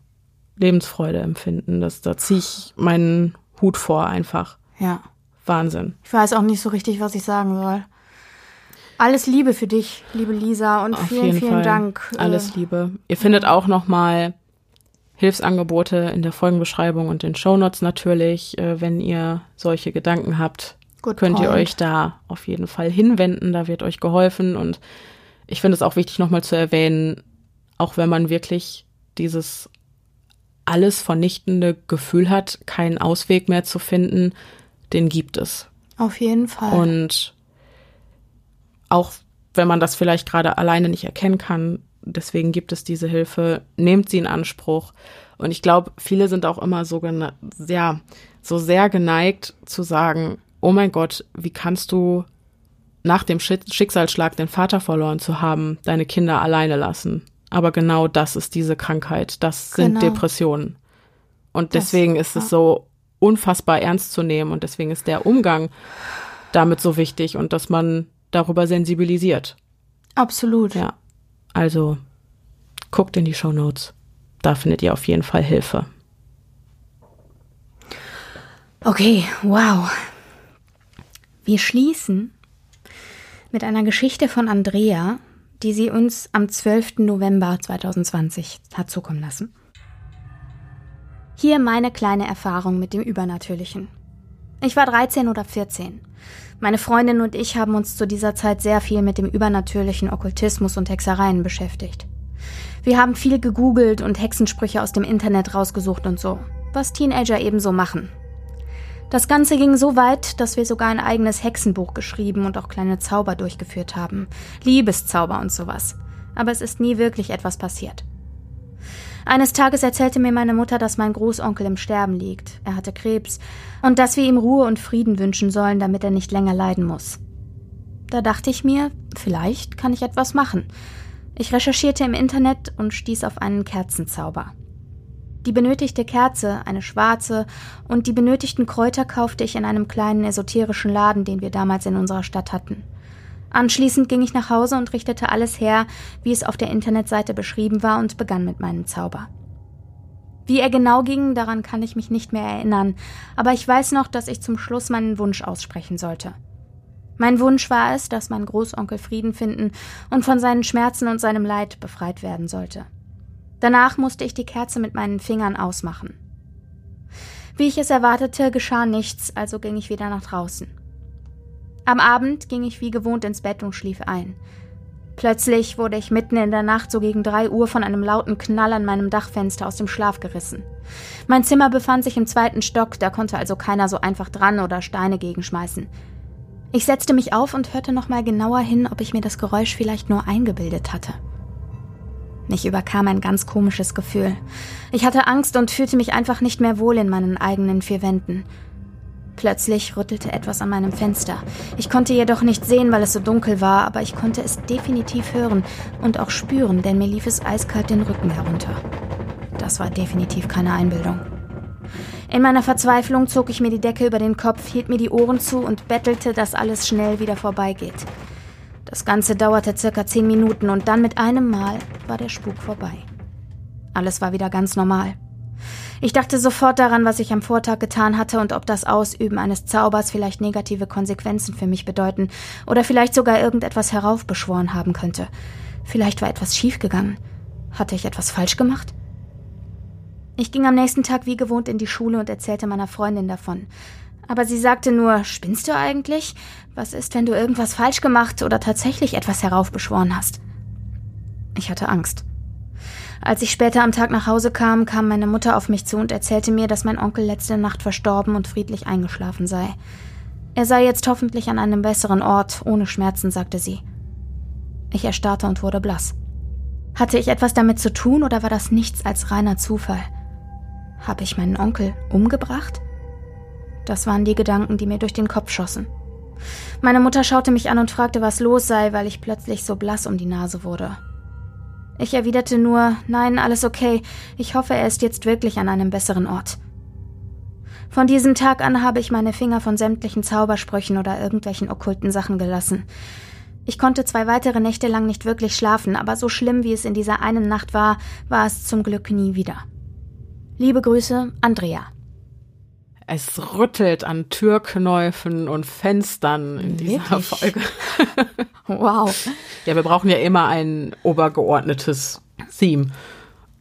Lebensfreude empfinden. Das, da ziehe ich meinen Hut vor einfach. Ja. Wahnsinn. Ich weiß auch nicht so richtig, was ich sagen soll. Alles Liebe für dich, liebe Lisa, und Auf vielen, vielen Fall. Dank. Äh, Alles Liebe. Ihr findet auch nochmal Hilfsangebote in der Folgenbeschreibung und den Shownotes natürlich. Äh, wenn ihr solche Gedanken habt, Good könnt point. ihr euch da auf jeden Fall hinwenden. Da wird euch geholfen. Und ich finde es auch wichtig, nochmal zu erwähnen, auch wenn man wirklich dieses alles vernichtende Gefühl hat, keinen Ausweg mehr zu finden, den gibt es. Auf jeden Fall. Und auch wenn man das vielleicht gerade alleine nicht erkennen kann, deswegen gibt es diese Hilfe, nehmt sie in Anspruch. Und ich glaube, viele sind auch immer so, ja, so sehr geneigt zu sagen, oh mein Gott, wie kannst du nach dem Schicksalsschlag den Vater verloren zu haben, deine Kinder alleine lassen? Aber genau das ist diese Krankheit, das sind genau. Depressionen. Und deswegen das, ist es so unfassbar ernst zu nehmen und deswegen ist der Umgang damit so wichtig und dass man darüber sensibilisiert. Absolut. Ja. Also guckt in die Show Notes. Da findet ihr auf jeden Fall Hilfe. Okay, wow. Wir schließen mit einer Geschichte von Andrea, die sie uns am 12. November 2020 hat zukommen lassen. Hier meine kleine Erfahrung mit dem Übernatürlichen. Ich war 13 oder 14. Meine Freundin und ich haben uns zu dieser Zeit sehr viel mit dem übernatürlichen Okkultismus und Hexereien beschäftigt. Wir haben viel gegoogelt und Hexensprüche aus dem Internet rausgesucht und so, was Teenager ebenso machen. Das Ganze ging so weit, dass wir sogar ein eigenes Hexenbuch geschrieben und auch kleine Zauber durchgeführt haben. Liebeszauber und sowas. Aber es ist nie wirklich etwas passiert. Eines Tages erzählte mir meine Mutter, dass mein Großonkel im Sterben liegt. Er hatte Krebs und dass wir ihm Ruhe und Frieden wünschen sollen, damit er nicht länger leiden muss. Da dachte ich mir, vielleicht kann ich etwas machen. Ich recherchierte im Internet und stieß auf einen Kerzenzauber. Die benötigte Kerze, eine schwarze, und die benötigten Kräuter kaufte ich in einem kleinen esoterischen Laden, den wir damals in unserer Stadt hatten. Anschließend ging ich nach Hause und richtete alles her, wie es auf der Internetseite beschrieben war, und begann mit meinem Zauber. Wie er genau ging, daran kann ich mich nicht mehr erinnern, aber ich weiß noch, dass ich zum Schluss meinen Wunsch aussprechen sollte. Mein Wunsch war es, dass mein Großonkel Frieden finden und von seinen Schmerzen und seinem Leid befreit werden sollte. Danach musste ich die Kerze mit meinen Fingern ausmachen. Wie ich es erwartete, geschah nichts, also ging ich wieder nach draußen. Am Abend ging ich wie gewohnt ins Bett und schlief ein. Plötzlich wurde ich mitten in der Nacht so gegen drei Uhr von einem lauten Knall an meinem Dachfenster aus dem Schlaf gerissen. Mein Zimmer befand sich im zweiten Stock, da konnte also keiner so einfach dran oder Steine gegenschmeißen. Ich setzte mich auf und hörte nochmal genauer hin, ob ich mir das Geräusch vielleicht nur eingebildet hatte. Mich überkam ein ganz komisches Gefühl. Ich hatte Angst und fühlte mich einfach nicht mehr wohl in meinen eigenen vier Wänden. Plötzlich rüttelte etwas an meinem Fenster. Ich konnte jedoch nicht sehen, weil es so dunkel war, aber ich konnte es definitiv hören und auch spüren, denn mir lief es eiskalt den Rücken herunter. Das war definitiv keine Einbildung. In meiner Verzweiflung zog ich mir die Decke über den Kopf, hielt mir die Ohren zu und bettelte, dass alles schnell wieder vorbeigeht. Das Ganze dauerte circa zehn Minuten und dann mit einem Mal war der Spuk vorbei. Alles war wieder ganz normal. Ich dachte sofort daran, was ich am Vortag getan hatte und ob das Ausüben eines Zaubers vielleicht negative Konsequenzen für mich bedeuten oder vielleicht sogar irgendetwas heraufbeschworen haben könnte. Vielleicht war etwas schiefgegangen. Hatte ich etwas falsch gemacht? Ich ging am nächsten Tag wie gewohnt in die Schule und erzählte meiner Freundin davon. Aber sie sagte nur, spinnst du eigentlich? Was ist, wenn du irgendwas falsch gemacht oder tatsächlich etwas heraufbeschworen hast? Ich hatte Angst. Als ich später am Tag nach Hause kam, kam meine Mutter auf mich zu und erzählte mir, dass mein Onkel letzte Nacht verstorben und friedlich eingeschlafen sei. Er sei jetzt hoffentlich an einem besseren Ort, ohne Schmerzen, sagte sie. Ich erstarrte und wurde blass. Hatte ich etwas damit zu tun oder war das nichts als reiner Zufall? Habe ich meinen Onkel umgebracht? Das waren die Gedanken, die mir durch den Kopf schossen. Meine Mutter schaute mich an und fragte, was los sei, weil ich plötzlich so blass um die Nase wurde. Ich erwiderte nur, nein, alles okay, ich hoffe, er ist jetzt wirklich an einem besseren Ort. Von diesem Tag an habe ich meine Finger von sämtlichen Zaubersprüchen oder irgendwelchen okkulten Sachen gelassen. Ich konnte zwei weitere Nächte lang nicht wirklich schlafen, aber so schlimm wie es in dieser einen Nacht war, war es zum Glück nie wieder. Liebe Grüße, Andrea. Es rüttelt an Türknäufen und Fenstern in dieser Wirklich? Folge. Wow. Ja, wir brauchen ja immer ein obergeordnetes Theme.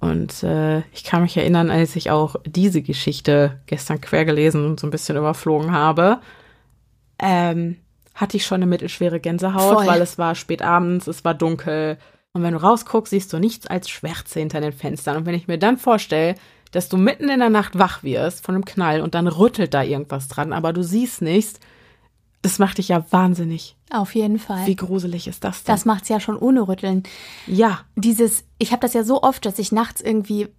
Und äh, ich kann mich erinnern, als ich auch diese Geschichte gestern quer gelesen und so ein bisschen überflogen habe, ähm, hatte ich schon eine mittelschwere Gänsehaut, Voll. weil es war spät abends, es war dunkel. Und wenn du rausguckst, siehst du nichts als Schwärze hinter den Fenstern. Und wenn ich mir dann vorstelle, dass du mitten in der Nacht wach wirst von einem Knall und dann rüttelt da irgendwas dran, aber du siehst nichts, das macht dich ja wahnsinnig. Auf jeden Fall. Wie gruselig ist das denn? Das macht's ja schon ohne Rütteln. ja, Dieses, ich habe das ja so oft, dass ich nachts irgendwie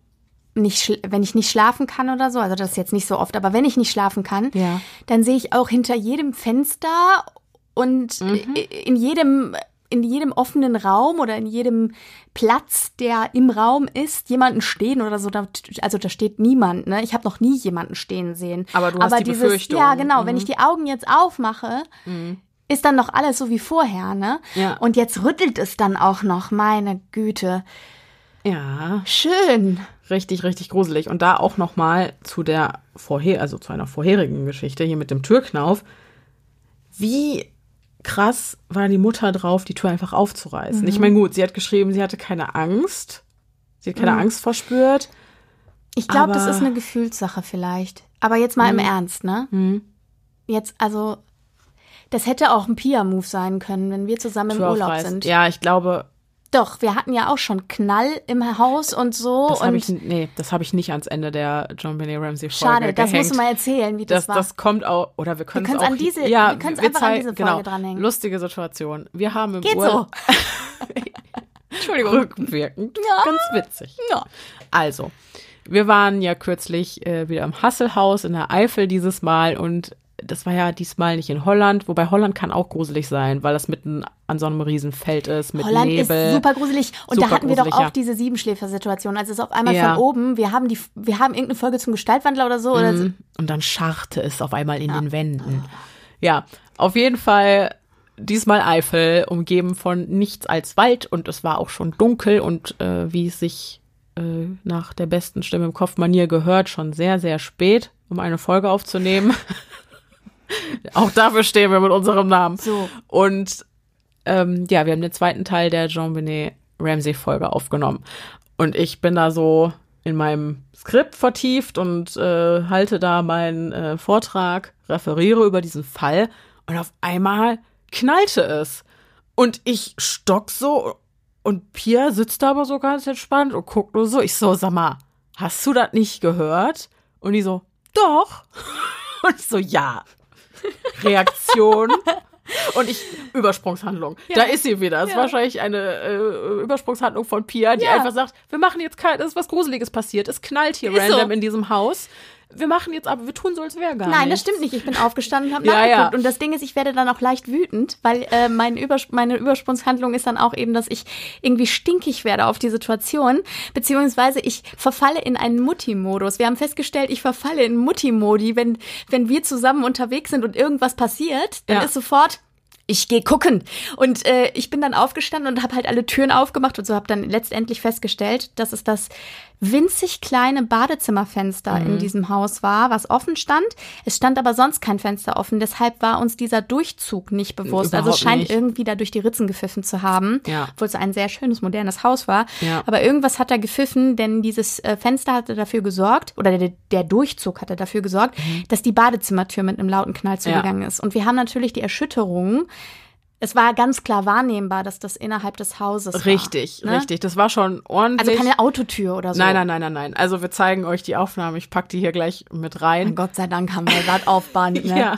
nicht, wenn ich nicht schlafen kann oder so, also das ist jetzt nicht so oft, aber wenn ich nicht schlafen kann, Ja. dann sehe ich auch hinter jedem Fenster und in jedem in jedem offenen Raum oder in jedem Platz, der im Raum ist, jemanden stehen oder so. Da, also da steht niemand. Ne? Ich habe noch nie jemanden stehen sehen. Aber du hast die dieses, Befürchtung. Ja, genau. Mhm. Wenn ich die Augen jetzt aufmache, ist dann noch alles so wie vorher. Ne? Ja. Und jetzt rüttelt es dann auch noch. Meine Güte. ja, Schön. richtig, richtig gruselig. Und da auch noch mal zu der vorher, also zu einer vorherigen Geschichte hier mit dem Türknauf. Wie krass war die Mutter drauf, die Tür einfach aufzureißen. Mhm. Ich meine, gut, sie hat geschrieben, sie hatte keine Angst. Sie hat keine Mhm. Angst verspürt. Ich glaube, das ist eine Gefühlssache vielleicht. Aber jetzt mal im Ernst, ne? Mhm. Jetzt, also, das hätte auch ein Pia-Move sein können, wenn wir zusammen im Tür Urlaub aufreißen. sind. Ja, ich glaube, Doch, wir hatten ja auch schon Knall im Haus und so. das und ich, nee, das habe ich nicht ans Ende der John Benet Ramsey Folge schade, das gehängt. musst du mal erzählen, wie das, Das, war. das kommt auch, oder wir können es auch, an diese- ja, wir können's einfach an diese Folge genau, dranhängen. Lustige Situation. Wir haben im Geht Urlaub, Entschuldigung. rückwirkend, Ja. ganz witzig. Ja. Also, wir waren ja kürzlich äh, wieder im Hasselhaus in der Eifel dieses Mal und das war ja diesmal nicht in Holland, wobei Holland kann auch gruselig sein, weil das mitten an so einem Riesenfeld ist mit Holland Nebel. ist super gruselig. Und da Super hatten wir doch auch ja. diese Siebenschläfer-Situation. Also es ist auf einmal Ja. von oben. Wir haben die, wir haben irgendeine Folge zum Gestaltwandler oder so. Oder so. Mhm. Und dann scharrte es auf einmal in den Wänden. Ja, auf jeden Fall diesmal Eifel, umgeben von nichts als Wald und es war auch schon dunkel und äh, wie es sich äh, nach der besten Stimme im Kopf-Manier gehört, schon sehr, sehr spät, um eine Folge aufzunehmen. auch dafür stehen wir mit unserem Namen. So. Und ähm, ja, wir haben den zweiten Teil der Jean Benet Ramsey Folge aufgenommen. Und ich bin da so in meinem Skript vertieft und äh, halte da meinen äh, Vortrag, referiere über diesen Fall und auf einmal knallte es. Und ich stock so und Pia sitzt da aber so ganz entspannt und guckt nur so. Ich so, sag mal, hast du das nicht gehört? Und die so, doch. Und ich so, ja. Reaktion. Und ich, Übersprungshandlung. Da ist sie wieder. Das ist Ja. wahrscheinlich eine äh, Übersprungshandlung von Pia, die Ja. einfach sagt, wir machen jetzt kein, es ist was Gruseliges passiert. Es knallt hier Ist so. random in diesem Haus. Wir machen jetzt aber, wir tun so, als wäre gar Nein, das nichts. stimmt nicht. Ich bin aufgestanden und habe Ja, nachgeguckt. ja. Und das Ding ist, ich werde dann auch leicht wütend, weil äh, mein Übersp meine Übersprungshandlung ist dann auch eben, dass ich irgendwie stinkig werde auf die Situation, beziehungsweise ich verfalle in einen Mutti-Modus. Wir haben festgestellt, ich verfalle in Mutti-Modi, wenn, wenn wir zusammen unterwegs sind und irgendwas passiert, dann Ja. ist sofort ich gehe gucken. Und äh, ich bin dann aufgestanden und habe halt alle Türen aufgemacht und so habe dann letztendlich festgestellt, dass es das winzig kleine Badezimmerfenster Mhm. in diesem Haus war, was offen stand. Es stand aber sonst kein Fenster offen, deshalb war uns dieser Durchzug nicht bewusst. also es Überhaupt scheint nicht. irgendwie da durch die Ritzen gepfiffen zu haben, Ja. obwohl es ein sehr schönes, modernes Haus war. Ja. Aber irgendwas hat da gepfiffen, denn dieses äh, Fenster hatte dafür gesorgt, oder der, der Durchzug hatte dafür gesorgt, dass die Badezimmertür mit einem lauten Knall zugegangen ist. Und wir haben natürlich die Erschütterung. Es war ganz klar wahrnehmbar, dass das innerhalb des Hauses Richtig, war. ne? richtig. Das war schon ordentlich. Also keine Autotür oder so. Nein, nein, nein, nein, nein. Also wir zeigen euch die Aufnahme. Ich pack die hier gleich mit rein. Gott sei Dank haben wir das auf Band. Ne? Ja.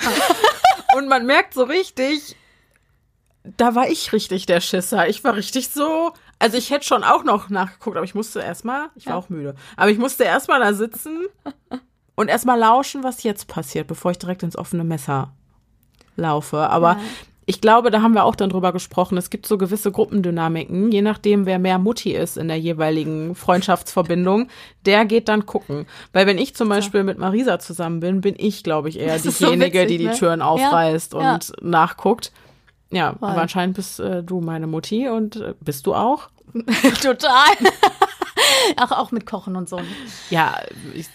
Und man merkt so richtig, da war ich richtig der Schisser. Ich war richtig so. Also ich hätte schon auch noch nachgeguckt, aber ich musste erstmal, ich war Ja. auch müde, aber ich musste erstmal da sitzen und erstmal lauschen, was jetzt passiert, bevor ich direkt ins offene Messer laufe. Aber Ja. Ich glaube, da haben wir auch dann drüber gesprochen. Es gibt so gewisse Gruppendynamiken, je nachdem, wer mehr Mutti ist in der jeweiligen Freundschaftsverbindung, der geht dann gucken. Weil wenn ich zum Beispiel mit Marisa zusammen bin, bin ich, glaube ich, eher ist so diejenige, witzig, die die ne? Türen Ja, aufreißt ja. und nachguckt. Ja, Voll. aber anscheinend bist äh, du meine Mutti und äh, bist du auch? Total. Ach, auch mit Kochen und so. Ja, ich,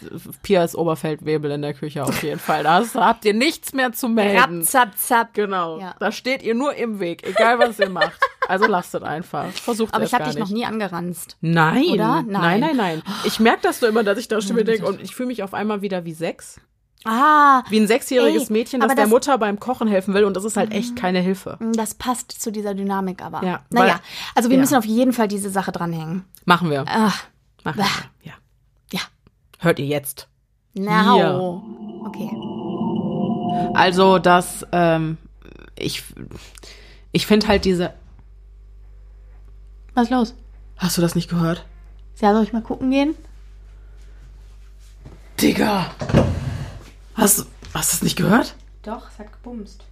Pia ist Oberfeldwebel in der Küche auf jeden Fall. Da hast- habt ihr nichts mehr zu melden. zap, zap. Genau. Ja. Da steht ihr nur im Weg, egal was ihr macht. Also lasst es einfach. Versucht Aber es ich habe dich nicht. noch nie angeranzt. Nein, Oder? nein, Nein. nein, nein. Ich merke das so immer, dass ich da schon wieder denke und ich fühle mich auf einmal wieder wie sechs. Ah, Wie ein sechsjähriges Ey, Mädchen, das aber der das- Mutter beim Kochen helfen will und das ist halt echt keine Hilfe. das passt zu dieser Dynamik aber. Ja, naja, weil- also wir ja. müssen auf jeden Fall diese Sache dranhängen. Machen wir. Ach, Machen wir. Ja. ja. Hört ihr jetzt. No. Okay. Also, das, ähm, ich, ich finde halt diese. Was ist los? Hast du das nicht gehört? Ja, soll ich mal gucken gehen? Digga! Hast, du- hast du es nicht gehört? Doch, es hat gebumst.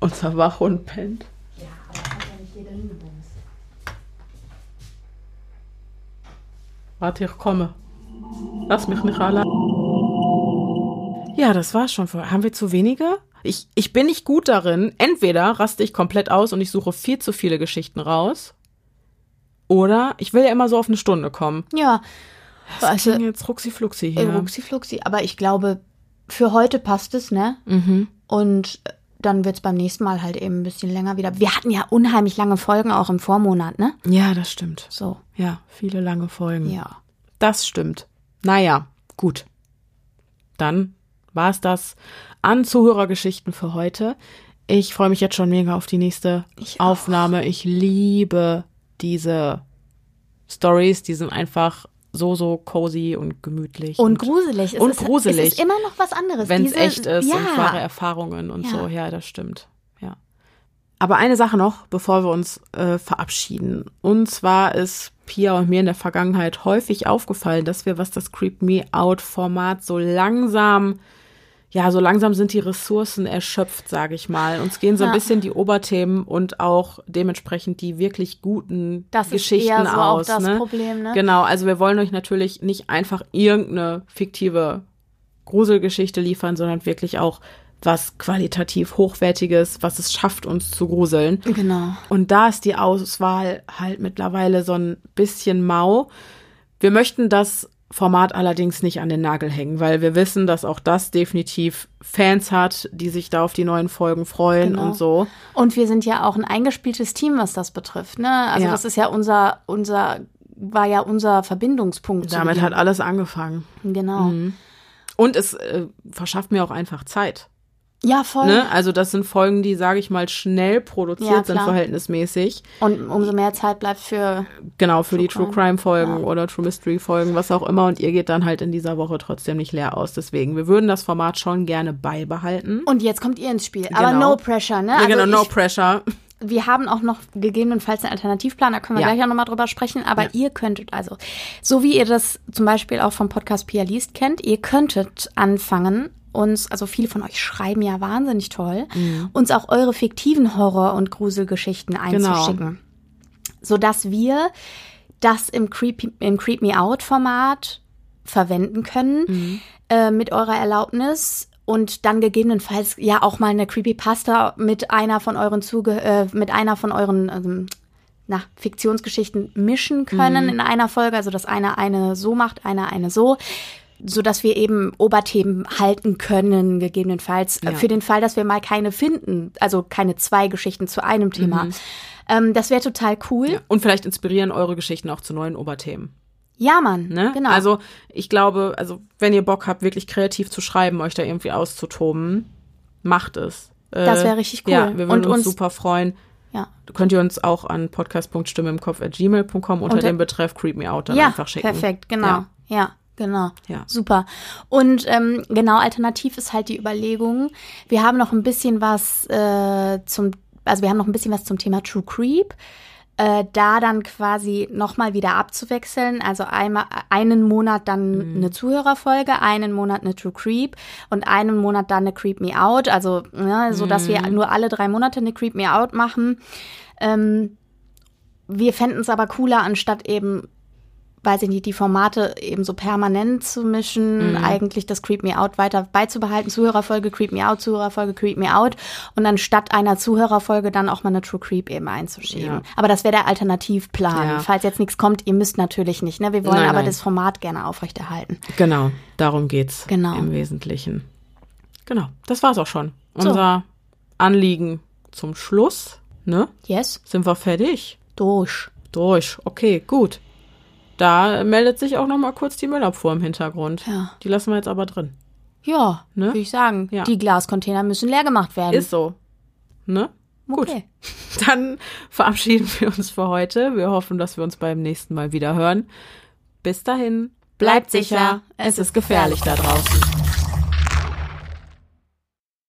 Unser Wachhund pennt. Ja, aber hat ja nicht jeder hingebumst. Warte, ich komme. Lass mich nicht allein. Ja, das war's schon. Haben wir zu wenige? Ich, ich bin nicht gut darin. Entweder raste ich komplett aus und ich suche viel zu viele Geschichten raus. Oder ich will ja immer so auf eine Stunde kommen. Ja. Das Also, jetzt ruxi-fluxi äh, hier. Ruxi Fluxi. Aber ich glaube, für heute passt es, ne? Mhm. Und äh, dann wird's beim nächsten Mal halt eben ein bisschen länger wieder. Wir hatten ja unheimlich lange Folgen auch im Vormonat, ne? Ja, das stimmt. So, Ja, viele lange Folgen. ja. Das stimmt. Naja, gut. Dann war es das an Zuhörergeschichten für heute. Ich freue mich jetzt schon mega auf die nächste Ich auch. Aufnahme. Ich liebe diese Stories. Die sind einfach so, so cozy und gemütlich. Und gruselig. Es und ist, gruselig. Es ist immer noch was anderes. wenn es echt ist ja. und wahre Erfahrungen und Ja. so. Ja, das stimmt. Ja. Aber eine Sache noch, bevor wir uns äh, verabschieden. Und zwar ist Pia und mir in der Vergangenheit häufig aufgefallen, dass wir, was das Creep Me Out Format so langsam, ja, so langsam sind die Ressourcen erschöpft, sage ich mal. Uns gehen so ein Ja. bisschen die Oberthemen und auch dementsprechend die wirklich guten Das ist Geschichten eher so auch aus. das ne? Problem, ne? Genau, also wir wollen euch natürlich nicht einfach irgendeine fiktive Gruselgeschichte liefern, sondern wirklich auch was qualitativ hochwertiges, was es schafft, uns zu gruseln. Genau. Und da ist die Auswahl halt mittlerweile so ein bisschen mau. Wir möchten das Format allerdings nicht an den Nagel hängen, weil wir wissen, dass auch das definitiv Fans hat, die sich da auf die neuen Folgen freuen Genau. und so. Und wir sind ja auch ein eingespieltes Team, was das betrifft. Ne? Also Ja. das ist ja unser, unser, war ja unser Verbindungspunkt. Damit hat alles angefangen. Genau. Und es äh, verschafft mir auch einfach Zeit. Ja, voll. Ne? Also das sind Folgen, die, sage ich mal, schnell produziert Ja, sind, verhältnismäßig. Und umso mehr Zeit bleibt für. Genau, für die True True Crime. Folgen Ja. oder True Mystery Folgen, was auch immer. Und ihr geht dann halt in dieser Woche trotzdem nicht leer aus. Deswegen, wir würden das Format schon gerne beibehalten. Und jetzt kommt ihr ins Spiel. Aber Genau. no pressure, ne? ja, Also genau, no pressure. wir haben auch noch gegebenenfalls einen Alternativplan, da können wir Ja. gleich auch nochmal drüber sprechen. Aber Ja. ihr könntet also, so wie ihr das zum Beispiel auch vom Podcast Pia liest kennt, ihr könntet anfangen, uns, also viele von euch schreiben ja wahnsinnig toll, Mhm. uns auch eure fiktiven Horror- und Gruselgeschichten Genau. einzuschicken. Sodass wir das im Creep, im Creep Me Out Format verwenden können, Mhm. äh, mit eurer Erlaubnis und dann gegebenenfalls ja auch mal eine Creepypasta mit einer von euren Zuge äh, mit einer von euren ähm, na, Fiktionsgeschichten mischen können Mhm. in einer Folge, also dass einer eine so macht, einer eine so, so dass wir eben Oberthemen halten können, gegebenenfalls äh, Ja. für den Fall, dass wir mal keine finden, also keine zwei Geschichten zu einem Thema. Ähm, das wäre total cool. Mhm. Ja. Und vielleicht inspirieren eure Geschichten auch zu neuen Oberthemen. Ja, Mann. Ne? Genau. Also ich glaube, also wenn ihr Bock habt, wirklich kreativ zu schreiben, euch da irgendwie auszutoben, macht es. Äh, Das wär richtig cool. Ja, wir würden Und uns, uns- super freuen. ja. Könnt ihr uns auch an podcast.stimme im Kopf at gmail.com unter Unter- dem Betreff Creep Me Out dann ja, einfach schicken. perfekt, genau. Ja. Ja, genau. Ja. Super. Und ähm, genau, alternativ ist halt die Überlegung, wir haben noch ein bisschen was äh, zum, also wir haben noch ein bisschen was zum Thema True Creep. Äh, da dann quasi nochmal wieder abzuwechseln. Also einmal einen Monat dann Mhm. eine Zuhörerfolge, einen Monat eine True Creep und einen Monat dann eine Creep Me Out. Also, ne, so dass Mhm. wir nur alle drei Monate eine Creep Me Out machen. Ähm, wir fänden es aber cooler, anstatt eben weiß ich nicht, die Formate eben so permanent zu mischen, Mhm. eigentlich das Creep Me Out weiter beizubehalten, Zuhörerfolge Creep Me Out, Zuhörerfolge Creep Me Out und dann statt einer Zuhörerfolge dann auch mal eine True Creep eben einzuschieben. Ja. Aber das wäre der Alternativplan. Ja. Falls jetzt nichts kommt, ihr müsst natürlich nicht, ne? Wir wollen Nein, aber nein. das Format gerne aufrechterhalten. Genau, darum geht's Genau. im Wesentlichen. Genau, das war's auch schon. So. Unser Anliegen zum Schluss, ne? Yes? Sind wir fertig? Durch. Durch. Okay, gut. Da meldet sich auch noch mal kurz die Müllabfuhr im Hintergrund. Ja. Die lassen wir jetzt aber drin. Ja, Ne? würde ich sagen. Ja. Die Glascontainer müssen leer gemacht werden. Ist so. Ne? Gut. okay. Dann verabschieden wir uns für heute. Wir hoffen, dass wir uns beim nächsten Mal wieder hören. Bis dahin, bleibt sicher. Es ist gefährlich da draußen.